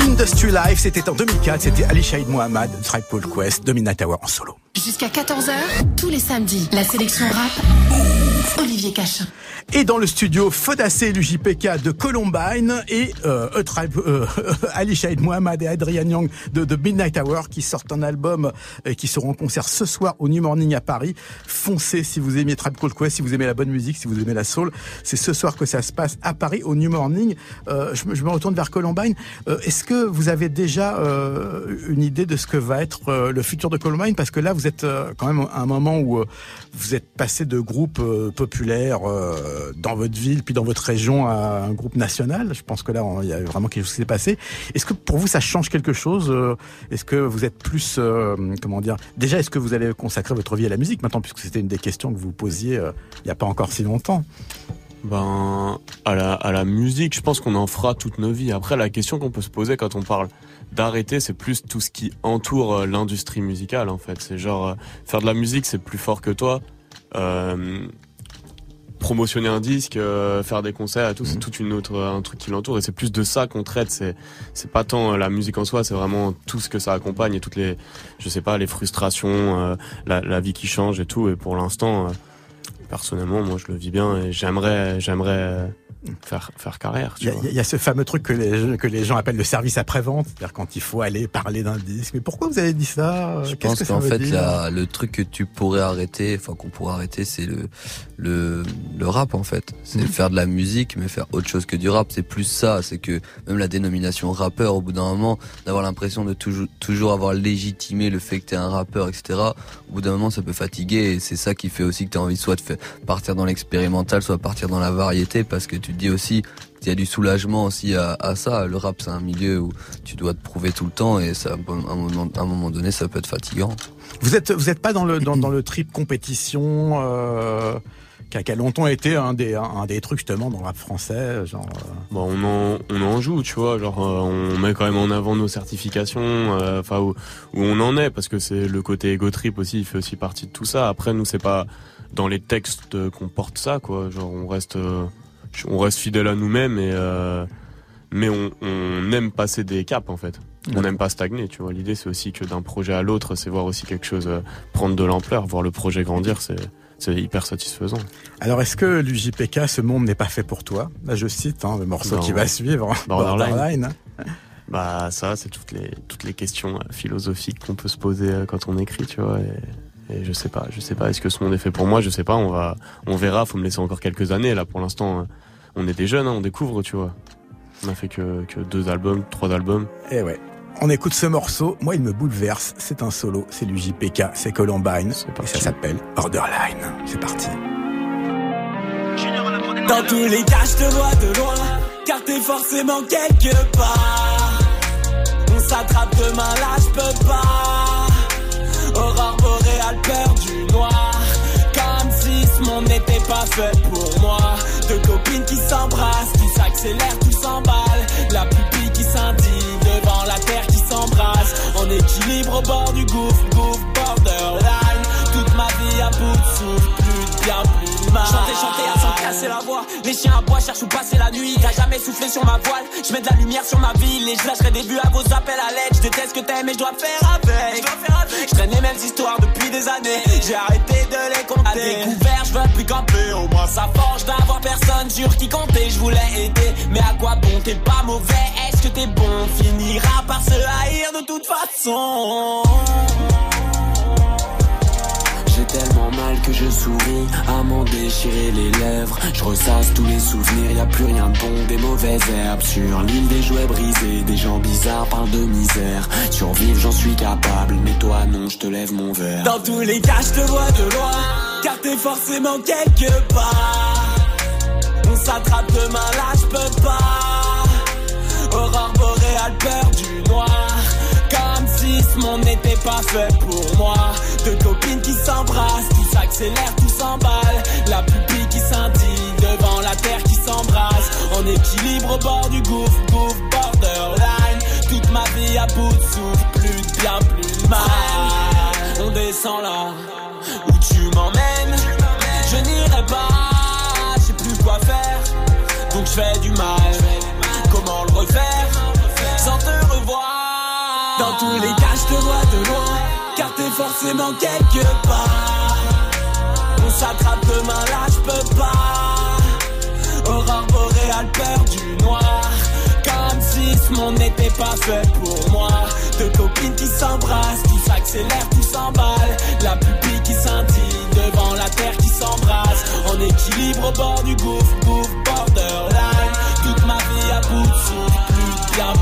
Industry Life, c'était en 2004, c'était Ali Shahed Mohamed, Paul Quest, Midnight Hour en solo. Jusqu'à 14h, tous les samedis, la sélection rap, Olivier Cachin. Et dans le studio, Fodacé l'UJPK de Columbine et euh, euh, Ali Shahed Mohamed et Adrian Young de, de Midnight Hour qui sortent un album et qui seront en concert ce soir au New Morning à Paris. Foncez si vous aimez Tribe Called Quest, si vous aimez la bonne musique, si vous aimez la soul. C'est ce soir que ça se passe à Paris au New Morning. Euh, je, me, je me retourne vers Columbine. Euh, Est-ce que vous avez déjà euh, une idée de ce que va être euh, le futur de Columbine? Parce que là, vous êtes euh, quand même un moment où euh, vous êtes passé de groupe euh, populaire dans votre ville puis dans votre région à un groupe national. Je pense que là, il y a vraiment quelque chose qui s'est passé. Est-ce que pour vous, ça change quelque chose Est-ce que vous êtes plus, comment dire Déjà, est-ce que vous allez consacrer votre vie à la musique maintenant, puisque c'était une des questions que vous posiez il n'y a pas encore si longtemps? Ben, à la, à la musique, je pense qu'on en fera toute nos vies. Après, la question qu'on peut se poser quand on parle d'arrêter, c'est plus tout ce qui entoure euh, l'industrie musicale, en fait. C'est genre, euh, faire de la musique, c'est plus fort que toi. Euh, promotionner un disque, euh, faire des concerts et tout, c'est toute une autre, un truc qui l'entoure. Et c'est plus de ça qu'on traite. C'est, c'est pas tant euh, la musique en soi, c'est vraiment tout ce que ça accompagne et toutes les, je sais pas, les frustrations, euh, la, la vie qui change et tout. Et pour l'instant, euh, personnellement, moi, je le vis bien et j'aimerais, j'aimerais euh, faire, faire carrière. Il y, a, y ce fameux truc que les, que les gens appellent le service après-vente, c'est-à-dire quand il faut aller parler d'un disque. Mais pourquoi vous avez dit ça Je Qu'est-ce pense que ça qu'en veut fait, dire la- le truc que tu pourrais arrêter, enfin qu'on pourrait arrêter, c'est le, le le rap en fait. C'est Mhm. faire de la musique, mais faire autre chose que du rap. C'est plus ça. C'est que même la dénomination rappeur, au bout d'un moment, d'avoir l'impression de toujours toujours avoir légitimé le fait que t'es un rappeur, etc. Au bout d'un moment, ça peut fatiguer et c'est ça qui fait aussi que t'as envie soit de faire, partir dans l'expérimental, soit partir dans la variété, parce que tu te dis aussi il y a du soulagement aussi à, à ça. Le rap, c'est un milieu où tu dois te prouver tout le temps et ça, à un moment, à un moment donné, ça peut être fatigant. Vous êtes vous êtes pas dans le dans, dans le trip compétition euh, qui a, qui a longtemps été un des un, un des trucs justement dans le rap français, genre. euh, Bon, on en, on en joue, tu vois. Genre, euh, on met quand même en avant nos certifications, euh, enfin où, où on en est, parce que c'est le côté ego trip aussi, il fait aussi partie de tout ça. Après, nous, c'est pas dans les textes qu'on porte ça, quoi. Genre, on reste, euh, on reste fidèle à nous-mêmes et euh, mais on, on aime passer des caps en fait. On n'aime pas stagner, tu vois. L'idée, c'est aussi que d'un projet à l'autre, c'est voir aussi quelque chose euh, prendre de l'ampleur, voir le projet grandir, c'est c'est hyper satisfaisant. Alors est-ce que l'UJPK, ce monde n'est pas fait pour toi? Là, je cite hein, le morceau Non. qui va suivre, Borderline. Bah ça, c'est toutes les toutes les questions euh, philosophiques qu'on peut se poser quand on écrit, tu vois. Et, et je sais pas, je sais pas. Est-ce que ce monde est fait pour moi? Je sais pas. On va, on verra. Faut me laisser encore quelques années. Là, pour l'instant, euh, on est des jeunes, hein, on découvre, tu vois. On a fait que que deux albums, trois albums. Eh ouais. On écoute ce morceau, moi il me bouleverse, c'est un solo, c'est l'UJPK, c'est Columbine, et ça s'appelle Borderline. C'est parti. Dans tous les cas, je te vois de loin, car t'es forcément quelque part. On s'attrape demain, là, je peux pas. Aurore boréale, peur du noir. Comme si ce monde n'était pas fait pour moi. Deux copines qui s'embrassent, qui s'accélèrent, tout s'emballe. La pupille qui scintille devant la terre qui s'embrasse. En équilibre au bord du gouffre, gouffre, borderline. Toute ma vie à bout de souffle, Chanter, chanter à s'en casser la voix. Les chiens à bois cherchent où passer la nuit. T'as jamais soufflé sur ma voile. Je mets de la lumière sur ma ville et je lâcherai des buts à vos appels à l'aide. Je déteste ce que t'aimes et je dois faire avec. Je traîne les mêmes histoires depuis des années. J'ai arrêté de les compter. À découvert, je veux plus camper. Au moins ça forge d'avoir personne sur qui compter. Je voulais aider, mais à quoi bon? T'es pas mauvais. Est-ce que t'es bon? Finira par se haïr de toute façon. Tellement mal que je souris à m'en déchirer les lèvres. Je ressasse tous les souvenirs, y a plus rien de bon, des mauvaises herbes. Sur l'île des jouets brisés, des gens bizarres parlent de misère. Survivre, j'en suis capable, mais toi non, je te lève mon verre. Dans tous les cas, je te vois de loin, car t'es forcément quelque part. On s'attrape demain, là, je peux pas. Aurore boréale, peur du noir. Comme si ce monde n'était pas fait pour moi. Deux copines qui s'embrassent, qui s'accélèrent, tout s'emballe. La pupille qui scintille devant la terre qui s'embrasse. En équilibre au bord du gouffre, gouffre, borderline. Toute ma vie à bout de souffle, plus de bien, plus de mal. On descend là où tu m'emmènes. Je n'irai pas, je sais plus quoi faire. Donc je fais du mal. Forcément quelque part. On s'attrape demain, là, je peux pas. Aurore boréale, peur du noir. Comme si ce monde n'était pas fait pour moi. Deux copines qui s'embrassent, qui s'accélèrent, tout s'emballe. La pupille qui scintille devant la terre qui s'embrasse. En équilibre au bord du gouffre, gouffre, borderline. Toute ma vie à bout de souffle, plus bien,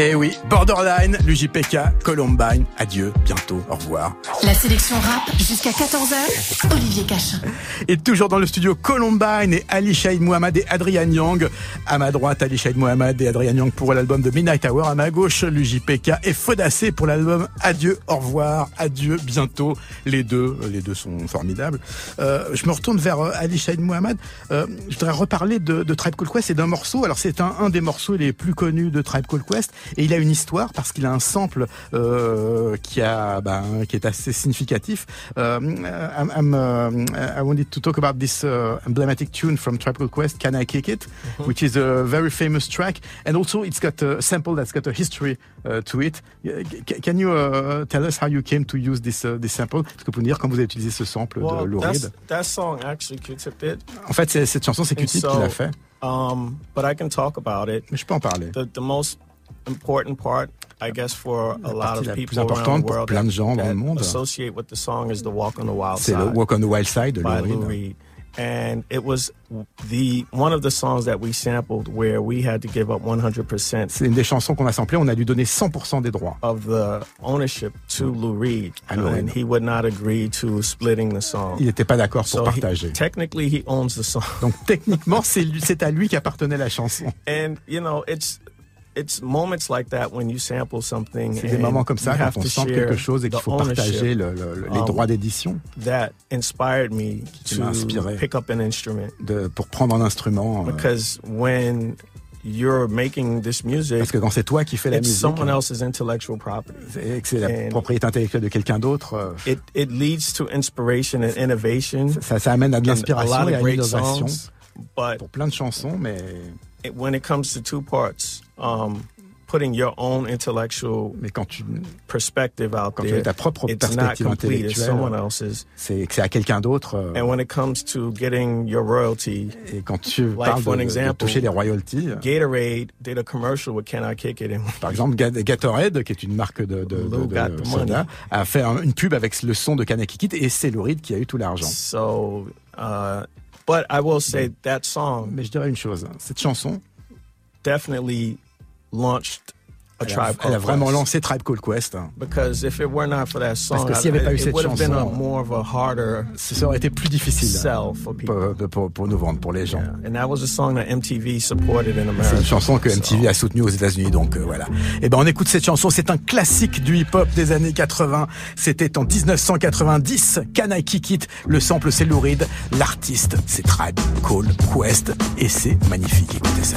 Eh oui, Borderline, l'UJPK, Columbine, adieu, bientôt, au revoir. La sélection rap jusqu'à 14h, Olivier Cachin. Et toujours dans le studio Columbine et Ali Shaid Mohamed et Adrian Young. À ma droite, Ali Shaid Mohamed et Adrian Young pour l'album de Midnight Hour. À ma gauche, l'UJPK et Fodacé pour l'album Adieu, au revoir, adieu, bientôt. Les deux, les deux sont formidables. Euh, je me retourne vers euh, Ali Shaid Mohamed. Euh, je voudrais reparler de, de Tribe Called Quest et d'un morceau. Alors c'est un, un des morceaux les plus connus de Tribe Called Quest et il a une histoire parce qu'il a un sample euh, qui a, ben, qui est assez significatif. Euh, I'm, I'm, uh, I wanted to talk about this uh, emblematic tune from Tribe Called Quest, "Can I Kick It," which is a very famous track, and also it's got a sample that's got a history uh, to it. Can you uh, tell us how you came to use this uh, this sample? Est-ce que vous pouvez nous dire quand vous avez utilisé ce sample de Well, Lou that's, Reed that song actually Q-Tip did. En fait, cette chanson, c'est Q-Tip qui so, l'a fait. Um, but I can talk about it. Mais je peux en parler. The, the most important part, I guess, for a lot of people around the pour world plein de gens dans le monde. associate with the song is the Walk on the Wild C'est Side. le Walk on the Wild Side de Lou Reed. Reed. And it was the one of the songs that we sampled where we had to give up 100% C'est une des chansons qu'on a samplées. On a dû donner 100% des droits. of the ownership to Lou Reed, À Lou Reed. and he would not agree to splitting the song. Il n'était pas d'accord pour So he- partager. technically, he owns the song. Donc techniquement, c'est c'est à lui qu'appartenait la chanson. And you know, it's it's moments like that when you sample something. C'est des moments comme ça quand on sample quelque chose et qu'il faut partager le- le- les um, droits d'édition That inspired me to inspiré. pick up an instrument de- pour prendre un instrument. euh, because when you're making this music, Parce que quand c'est toi qui fais la musique, someone else's intellectual property. et que c'est la propriété intellectuelle de quelqu'un d'autre, euh, It it leads to inspiration and innovation. ça, ça amène à de l'inspiration et à l'innovation pour plein de chansons, mais when it comes to two parts, um, putting your own intellectual mais quand tu perspective out quand tu there, as ta propre it's not perspective complete. It's someone intellectuelle, else's. c'est à quelqu'un d'autre. euh, And when it comes to getting your royalty, et quand tu like parles for de, an de example, toucher les royalties, euh, Gatorade did a commercial with Can I Kick It? And par exemple, Ga- Gatorade, qui est une marque de, de, Lou soda, a fait un- une pub avec le son de Kaneki Kid et c'est Lou Reed qui a eu tout l'argent. so, uh, but I will say that song Mais je dirais une chose, cette chanson, definitely launched a elle a, elle vraiment lancé Tribe Called Quest. hein. Because if it were not for that song, que s'il y avait pas eu it cette would have been a chanson, more of a harder Ça aurait été plus difficile sell for people. pour, pour- pour nous vendre, pour les gens. And that was a song that MTV supported in America. C'est une chanson que MTV a soutenue aux États-Unis, donc euh, voilà. Et ben on écoute cette chanson, c'est un classique du hip-hop des années 80. C'était en 1990, Can I Kick It? Le sample c'est Lou Reed, l'artiste c'est Tribe Called Quest et c'est magnifique. Écoutez ça.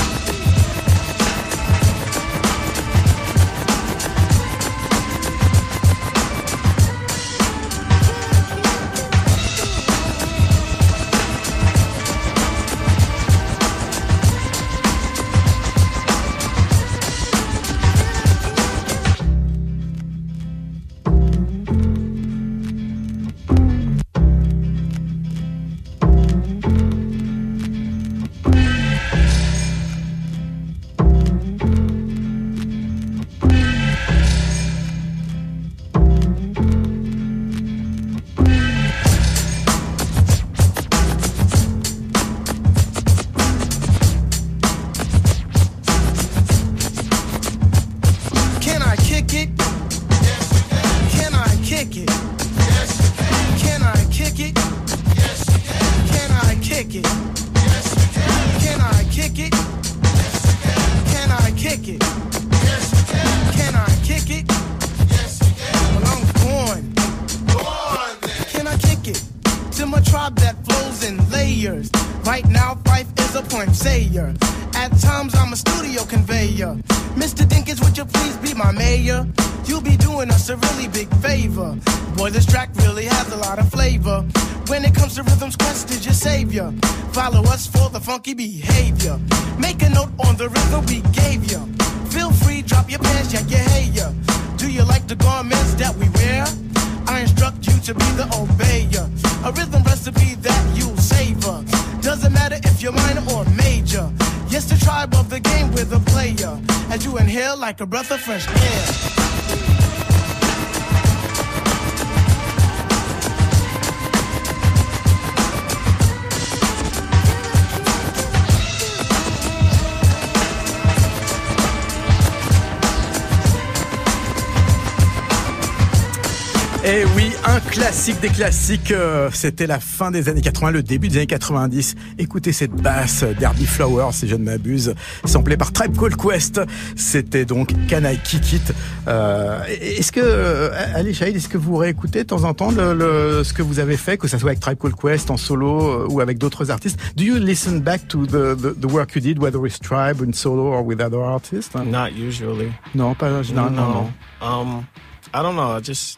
Et oui, un classique des classiques. euh, C'était la fin des années 80, le début des années 90. Écoutez cette basse d'Herbie Flowers, si je ne m'abuse, samplée par Tribe Called Quest. C'était donc Can I Kick It? Euh, est-ce que, euh, Ali Shahid, est-ce que vous réécoutez de temps en temps le, le- ce que vous avez fait, que ça soit avec Tribe Called Quest en solo euh, ou avec d'autres artistes? Do you listen back to the, the, the work you did, whether it's Tribe, in solo or with other artists? Not usually. Non, pas généralement. No. Um, I don't know. I just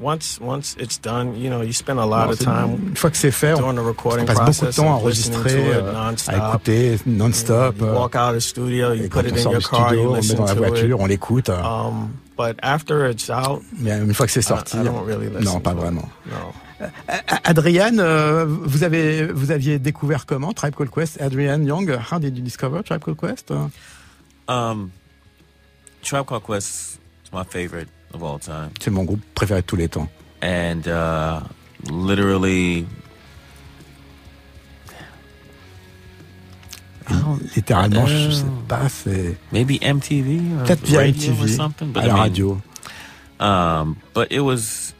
once once it's done, you know, you spend a lot Non, of time une fois que c'est fait, on, during the on recording passe beaucoup de process temps à enregistrer, to it euh, non-stop. à écouter non-stop. You euh, walk out of the studio, you put it on in your car, studio, you on met listen dans la to voiture, it. on l'écoute. euh, Um, but after it's out, mais une fois que c'est I- sorti, I don't really listen non, pas vraiment. No. Adrian, euh, vous avez vous aviez découvert comment Tribe Called Quest? Adrian Young, how did you discover Tribe Called Quest? Um, Tribe Called Quest is my favorite of all time. C'est mon groupe préféré de tous les temps. And uh, literally, Littéralement, je Euh, sais pas, c'est maybe MTV or peut-être via radio or MTV, something. But à I la mean, radio. Um, but it was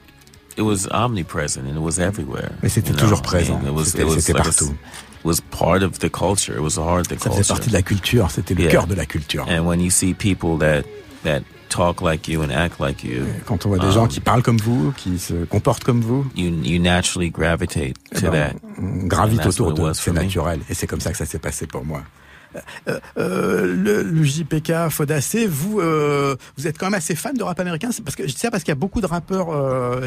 it was omnipresent and it was everywhere. Mais c'était you know? toujours I présent. mean, It was, C'était- it was c'était like a- partout. it was part of the culture. It was a part of the Ça culture. faisait partie de la culture, c'était le Yeah. cœur de la culture. And when you see people that that talk like you and act like you, Quand on voit des um, gens qui parlent comme vous, qui se comportent comme vous, you you naturally gravitate eh to ben, that. on gravite autour d'eux, c'est me. naturel. Et c'est comme ça que ça s'est passé pour moi. Euh, euh, le, le JPK Fodacé, vous euh, vous êtes quand même assez fan de rap américain, c'est parce que je dis ça parce qu'il y a beaucoup de rappeurs,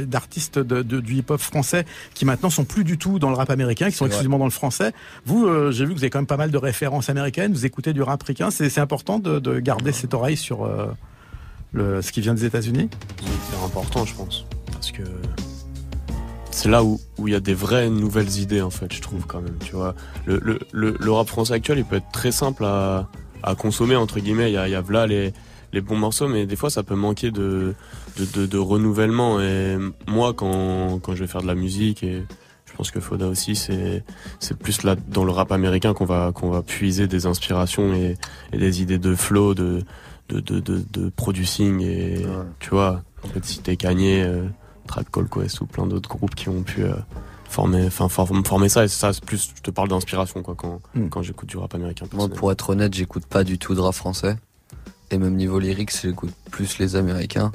d'artistes de, de- du hip-hop français qui maintenant sont plus du tout dans le rap américain, qui sont exclusivement dans le français. Vous, j'ai vu que vous avez quand même pas mal de références américaines. Vous écoutez du rap américain, c'est important de, de garder cette oreille sur ce qui vient des États-Unis. C'est important, je pense. Parce que c'est là où il y a des vraies nouvelles idées, en fait, je trouve, quand même. Tu vois, le, rap français actuel, il peut être très simple à, consommer, entre guillemets. Il y a, là les, bons morceaux, mais des fois, ça peut manquer de, renouvellement. Et moi, quand, je vais faire de la musique, et je pense que Foda aussi, c'est, plus là, dans le rap américain qu'on va, qu'on va puiser des inspirations et, et des idées de flow, de, de, de, de, de producing. Et tu vois, en fait, si t'es Kanye, euh, Tribe Called Quest ou plein d'autres groupes qui ont pu euh, former, enfin, for- former ça. Et ça, c'est plus, je te parle d'inspiration, quoi, quand, Mm. quand j'écoute du rap américain. Moi, pour être honnête, j'écoute pas du tout de rap français. Et même niveau lyrics, j'écoute plus les américains.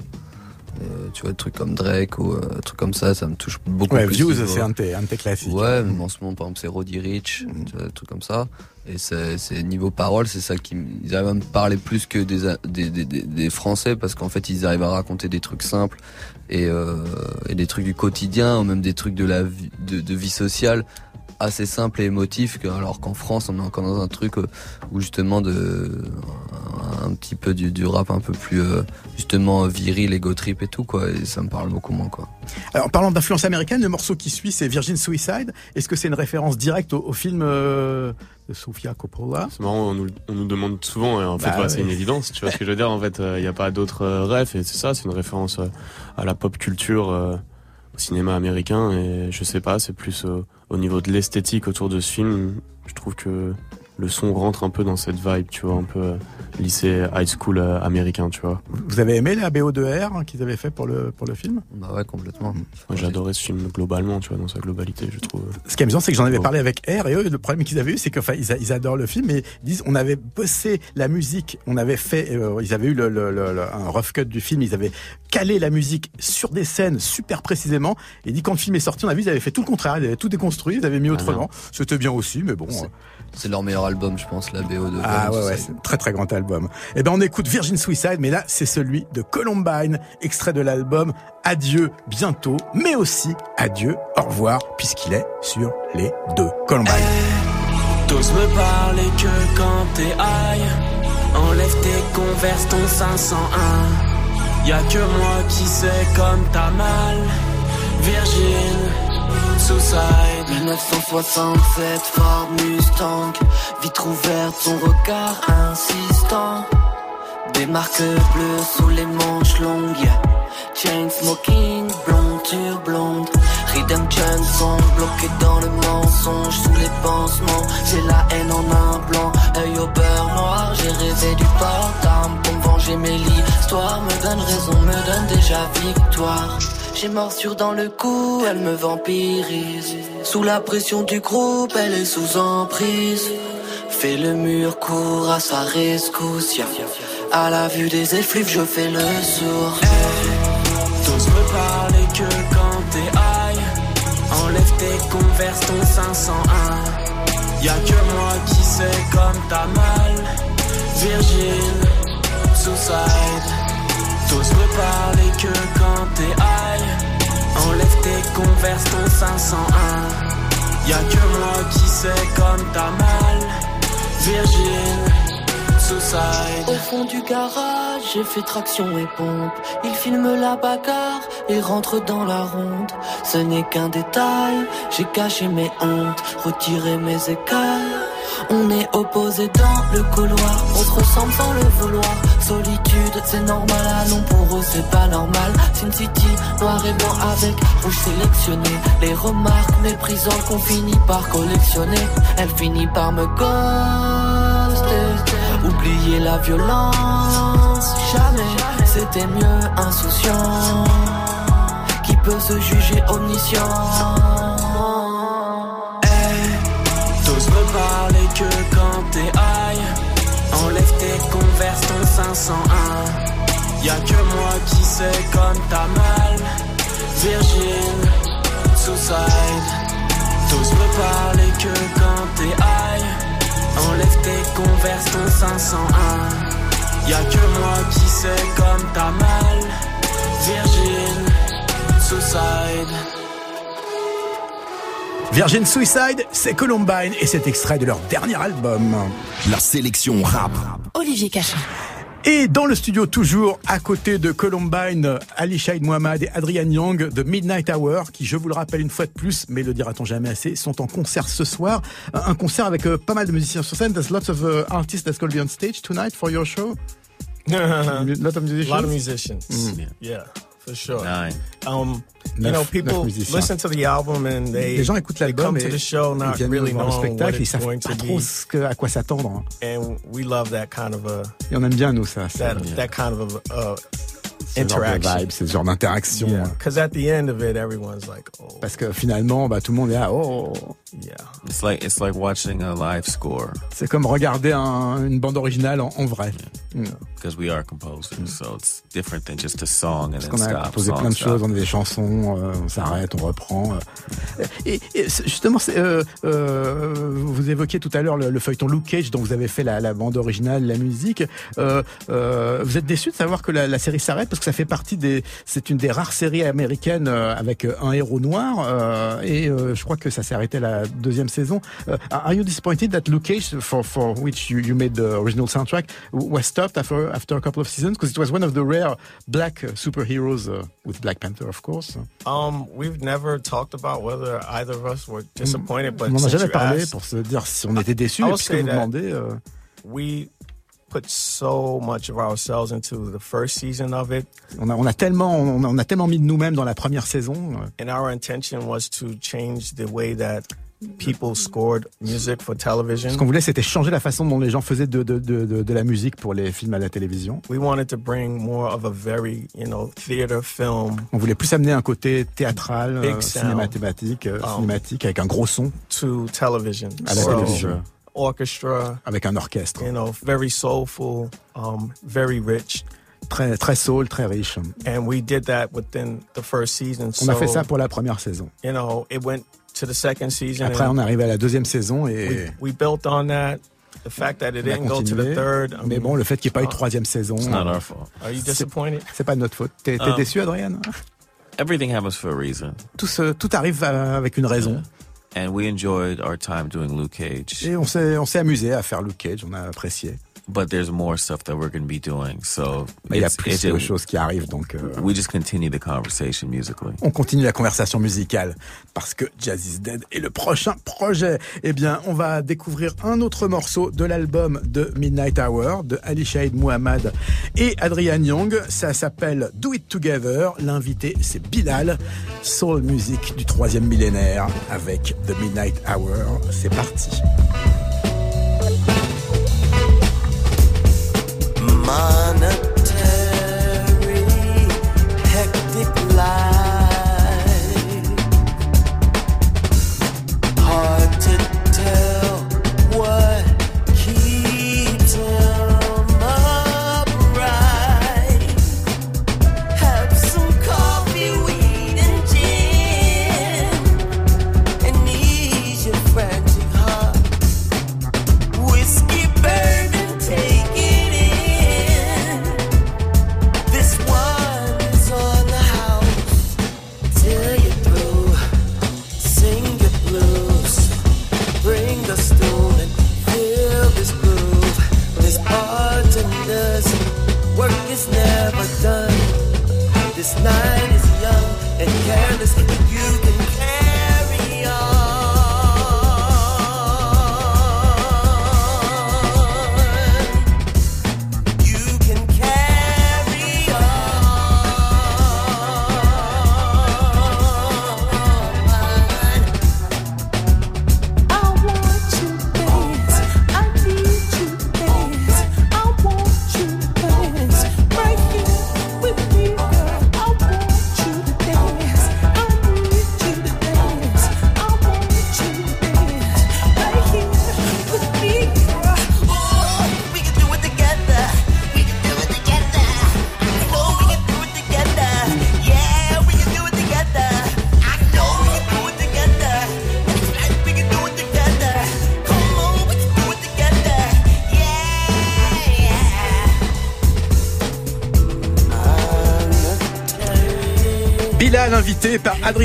Euh, tu vois, des trucs comme Drake ou euh, des trucs comme ça, ça me touche beaucoup Ouais, plus. Views, c'est un de un classiques. Ouais, même en ce moment, par exemple, c'est Roddy Rich, tu vois, des trucs comme ça. Et c'est niveau parole, c'est ça qui, ils arrivent à me parler plus que des, des, des, des Français parce qu'en fait, ils arrivent à raconter des trucs simples et, euh, et des trucs du quotidien, ou même des trucs de la vie, de, de vie sociale assez simples et émotifs, que- alors qu'en France, on est encore dans un truc euh, où justement de un, petit peu du, du rap un peu plus euh, justement viril, ego trip et tout quoi. Et ça me parle beaucoup moins quoi. Alors, en parlant d'influence américaine, le morceau qui suit, c'est Virgin Suicide. Est-ce que c'est une référence directe au, au film euh, de Sofia Coppola? C'est marrant, on nous, on nous demande souvent, et en fait, Bah c'est une évidence, tu vois ce que je veux dire, en fait, il n'y a pas d'autres euh, refs, et c'est ça, c'est une référence euh, à la pop culture, euh, au cinéma américain, et je sais pas, c'est plus euh, au niveau de l'esthétique autour de ce film, je trouve que le son rentre un peu dans cette vibe, tu vois, un peu euh, lycée high school euh, américain, tu vois. Vous avez aimé la BO de R qu'ils avaient fait pour le, pour le film? Bah ouais, complètement. Moi, j'ai adoré ce film globalement, tu vois, dans sa globalité, je trouve. Ce qui est amusant, c'est que j'en avais parlé avec R et eux, le problème qu'ils avaient eu, c'est que enfin, ils, a- ils adorent le film et ils disent, on avait bossé la musique, on avait fait, euh, ils avaient eu le, le- le- le- un rough cut du film, ils avaient calé la musique sur des scènes super précisément. Et dit quand le film est sorti, on a vu, ils avaient fait tout le contraire, ils avaient tout déconstruit, ils avaient mis autrement. C'était bien aussi, mais bon. C'est leur meilleur album, je pense, la BO de Ah ouais, ouais, c'est un très très grand album. Eh ben on écoute Virgin Suicide, mais là c'est celui de Columbine, extrait de l'album Adieu bientôt, mais aussi Adieu au revoir, puisqu'il est sur les deux. Columbine. T'oses me parler que quand t'es high Enlève tes converses, ton 501 Y'a que moi qui sais comme t'as mal Virgin, Suicide 1967, Ford Mustang, vitre ouverte, son regard insistant. Des marques bleues sous les manches longues. Chain smoking, blonde sur blonde. Redemption sont bloqués dans le mensonge sous les pansements. J'ai la haine en un blanc, œil au beurre noir. J'ai rêvé du port-arme pour me venger mes l'histoire me donne raison, me donne déjà victoire. J'ai morsure dans le cou, elle me vampirise. Sous la pression du groupe, elle est sous emprise. Fait le mur, court à sa rescousse. À la vue des effluves, je fais le sourd. T'oses me parler que quand t'es high Enlève tes converses, ton 501 Y'a que moi qui sais comme t'as mal Virgin, Suicide T'oses me parler que quand t'es high Converses, ton 501 Y'a que moi qui sais comme t'as mal Virgin, Suicide Au fond du garage, j'ai fait traction et pompe. Il filme la bagarre et rentre dans la ronde. Ce n'est qu'un détail, j'ai caché mes hontes, retiré mes écailles. On est opposés dans le couloir, on se ressemble sans le vouloir. C'est normal, allons pour eux, c'est pas normal. Sin City, noir et blanc avec rouge sélectionné. Les remarques méprisantes qu'on finit par collectionner. Elle finit par me ghoster. Oublier la violence, jamais c'était mieux insouciant. Qui peut se juger omniscient? T'oses me parler que quand t'es high Enlève tes converses, 501 Y'a que moi qui sais comme t'as mal Virgin, Suicide. T'oses me parler que quand t'es high. Enlève tes converses, ton 501 Y'a que moi qui sais comme t'as mal Virgin, Suicide. Virgin Suicide, c'est Columbine et cet extrait de leur dernier album. La sélection rap. Olivier Cachin. Et dans le studio toujours, à côté de Columbine, Ali Shaid Mohamed et Adrian Young de Midnight Hour, qui, je vous le rappelle une fois de plus, mais le dira-t-on jamais assez, sont en concert ce soir. Un concert avec euh, pas mal de musiciens sur scène. There's lots of uh, artists that's going to be on stage tonight for your show. lot of musicians. A lot of musicians. Mm. Yeah, for sure. Nine. Um, you Neuf- know, people listen to the album and they, Les gens écoutent they come l'album to et the show ils not viennent really voir le knowing what spectacle, ils it's savent going pas to trop be. ce que, à quoi s'attendre. And we love that kind of a Et on aime bien nous ça. that kind of a, uh, ce genre de interaction. c'est ce genre d'interaction. Yeah, because at the end of it, everyone's like, "Oh, Parce que finalement, bah, tout le monde est là. Oh, yeah." It's like it's like watching a live score c'est comme regarder un- une bande originale en, en vrai. Mm. because we are composers, so it's different than just a song and Parce then qu'on a composé plein de stop. choses, on a des chansons, euh, on s'arrête, on reprend. euh. Et, justement, euh, euh, vous évoquiez tout à l'heure le, le feuilleton Luke Cage dont vous avez fait la, la bande originale, la musique. Euh, euh, vous êtes déçu de savoir que la, la série s'arrête parce que ça fait partie des, c'est une des rares séries américaines euh, avec euh, un héros noir euh, et je crois que ça s'est arrêté la deuxième saison. Are you disappointed that Luke Cage, for for which you, you made the original soundtrack, was stopped after after a couple of seasons? Because it was one of the rare black superheroes uh, with Black Panther, of course. Um, we've never talked about whether either of us were disappointed, but on n'en a since jamais parlé asked, pour se dire si on était déçus. I Et will puisque say vous demandez, euh, we put so much of ourselves into the first season of it, on a on a tellement on a, on a tellement mis de nous-mêmes dans la première saison. euh, and our intention was to change the way that people scored music for television. Ce qu'on voulait, c'était changer la façon dont les gens faisaient de, de, de, de, de la musique pour les films à la télévision. We wanted to bring more of a very, you know, theater film On voulait plus amener un côté théâtral, euh, sound. cinémathématique, euh, Um, cinématique, avec un gros son, to television. à la So, télévision, Orchestra, avec un orchestre. you know, very soulful, um, very rich. Très, très soul, très riche. And we did that within the first season. On a so, fait ça pour la première saison. you know, it went to the second season. Après, on est arrivé à la deuxième saison et we, we built on that. The fact that it a didn't go to the third. I Mais bon, le fait qu'il n'y ait pas eu de uh, troisième saison, It's not our fault. Are you c'est disappointed? c'est pas de notre faute. T'es Um, déçu, Adrien Everything happens for a reason. tout, se- tout arrive euh, avec une raison. And we enjoyed our time doing Luke Cage. Et on s'est amusé à faire Luke Cage, on a apprécié. But there's more stuff that we're going to be doing. So Mais il y a plus de choses qui arrivent, donc euh, we just continue the conversation musically. on continue la conversation musicale parce que Jazz is Dead est le prochain projet. Eh bien, on va découvrir un autre morceau de l'album de Midnight Hour de Ali Shaid Muhammad et Adrian Young. Ça s'appelle Do It Together. L'invité, c'est Bilal, soul music du troisième millénaire avec The Midnight Hour. C'est parti.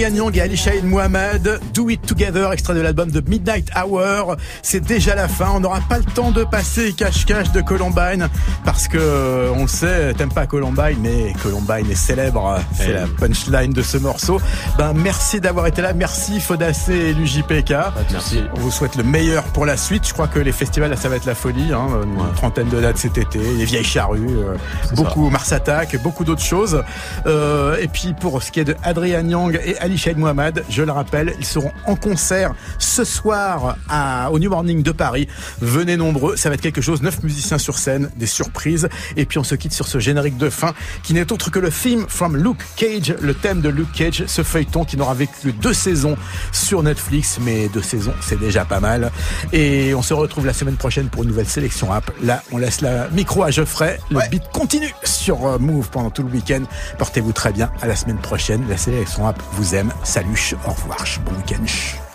Et Mohamed. Do It Together, extrait de l'album de Midnight Hour. C'est déjà la fin. On n'aura pas le temps de passer cache-cache de Columbine parce que euh, on le sait, t'aimes pas Columbine, mais Columbine est célèbre. C'est Eh la punchline de ce morceau. Ben merci d'avoir été là. Merci Fodacé et l'UJPK. Merci. On vous souhaite le meilleur pour la suite. Je crois que les festivals, là, ça va être la folie. Hein. Une trentaine de dates cet été, les vieilles charrues, euh, beaucoup Mars Attack, beaucoup d'autres choses. Euh, et puis pour ce qui est de Adrian Young et Ali Shaid Mohamed, je le rappelle, ils seront en concert ce soir à, au New Morning de Paris. Venez nombreux, ça va être quelque chose. Neuf musiciens sur scène, des surprises. Et puis on se quitte sur ce générique de fin qui n'est autre que le theme from Luke Cage, le thème de Luke Cage, ce feuilleton qui n'aura vécu deux saisons sur Netflix, mais deux saisons, c'est déjà pas mal. Et on se retrouve la semaine prochaine pour une nouvelle sélection rap. Là, on laisse la micro à Geoffrey. Le beat continue sur euh, Move pendant tout le week-end. Portez-vous très bien. À la semaine prochaine. La sélection rap vous aime. Salut, au revoir, bon week-end.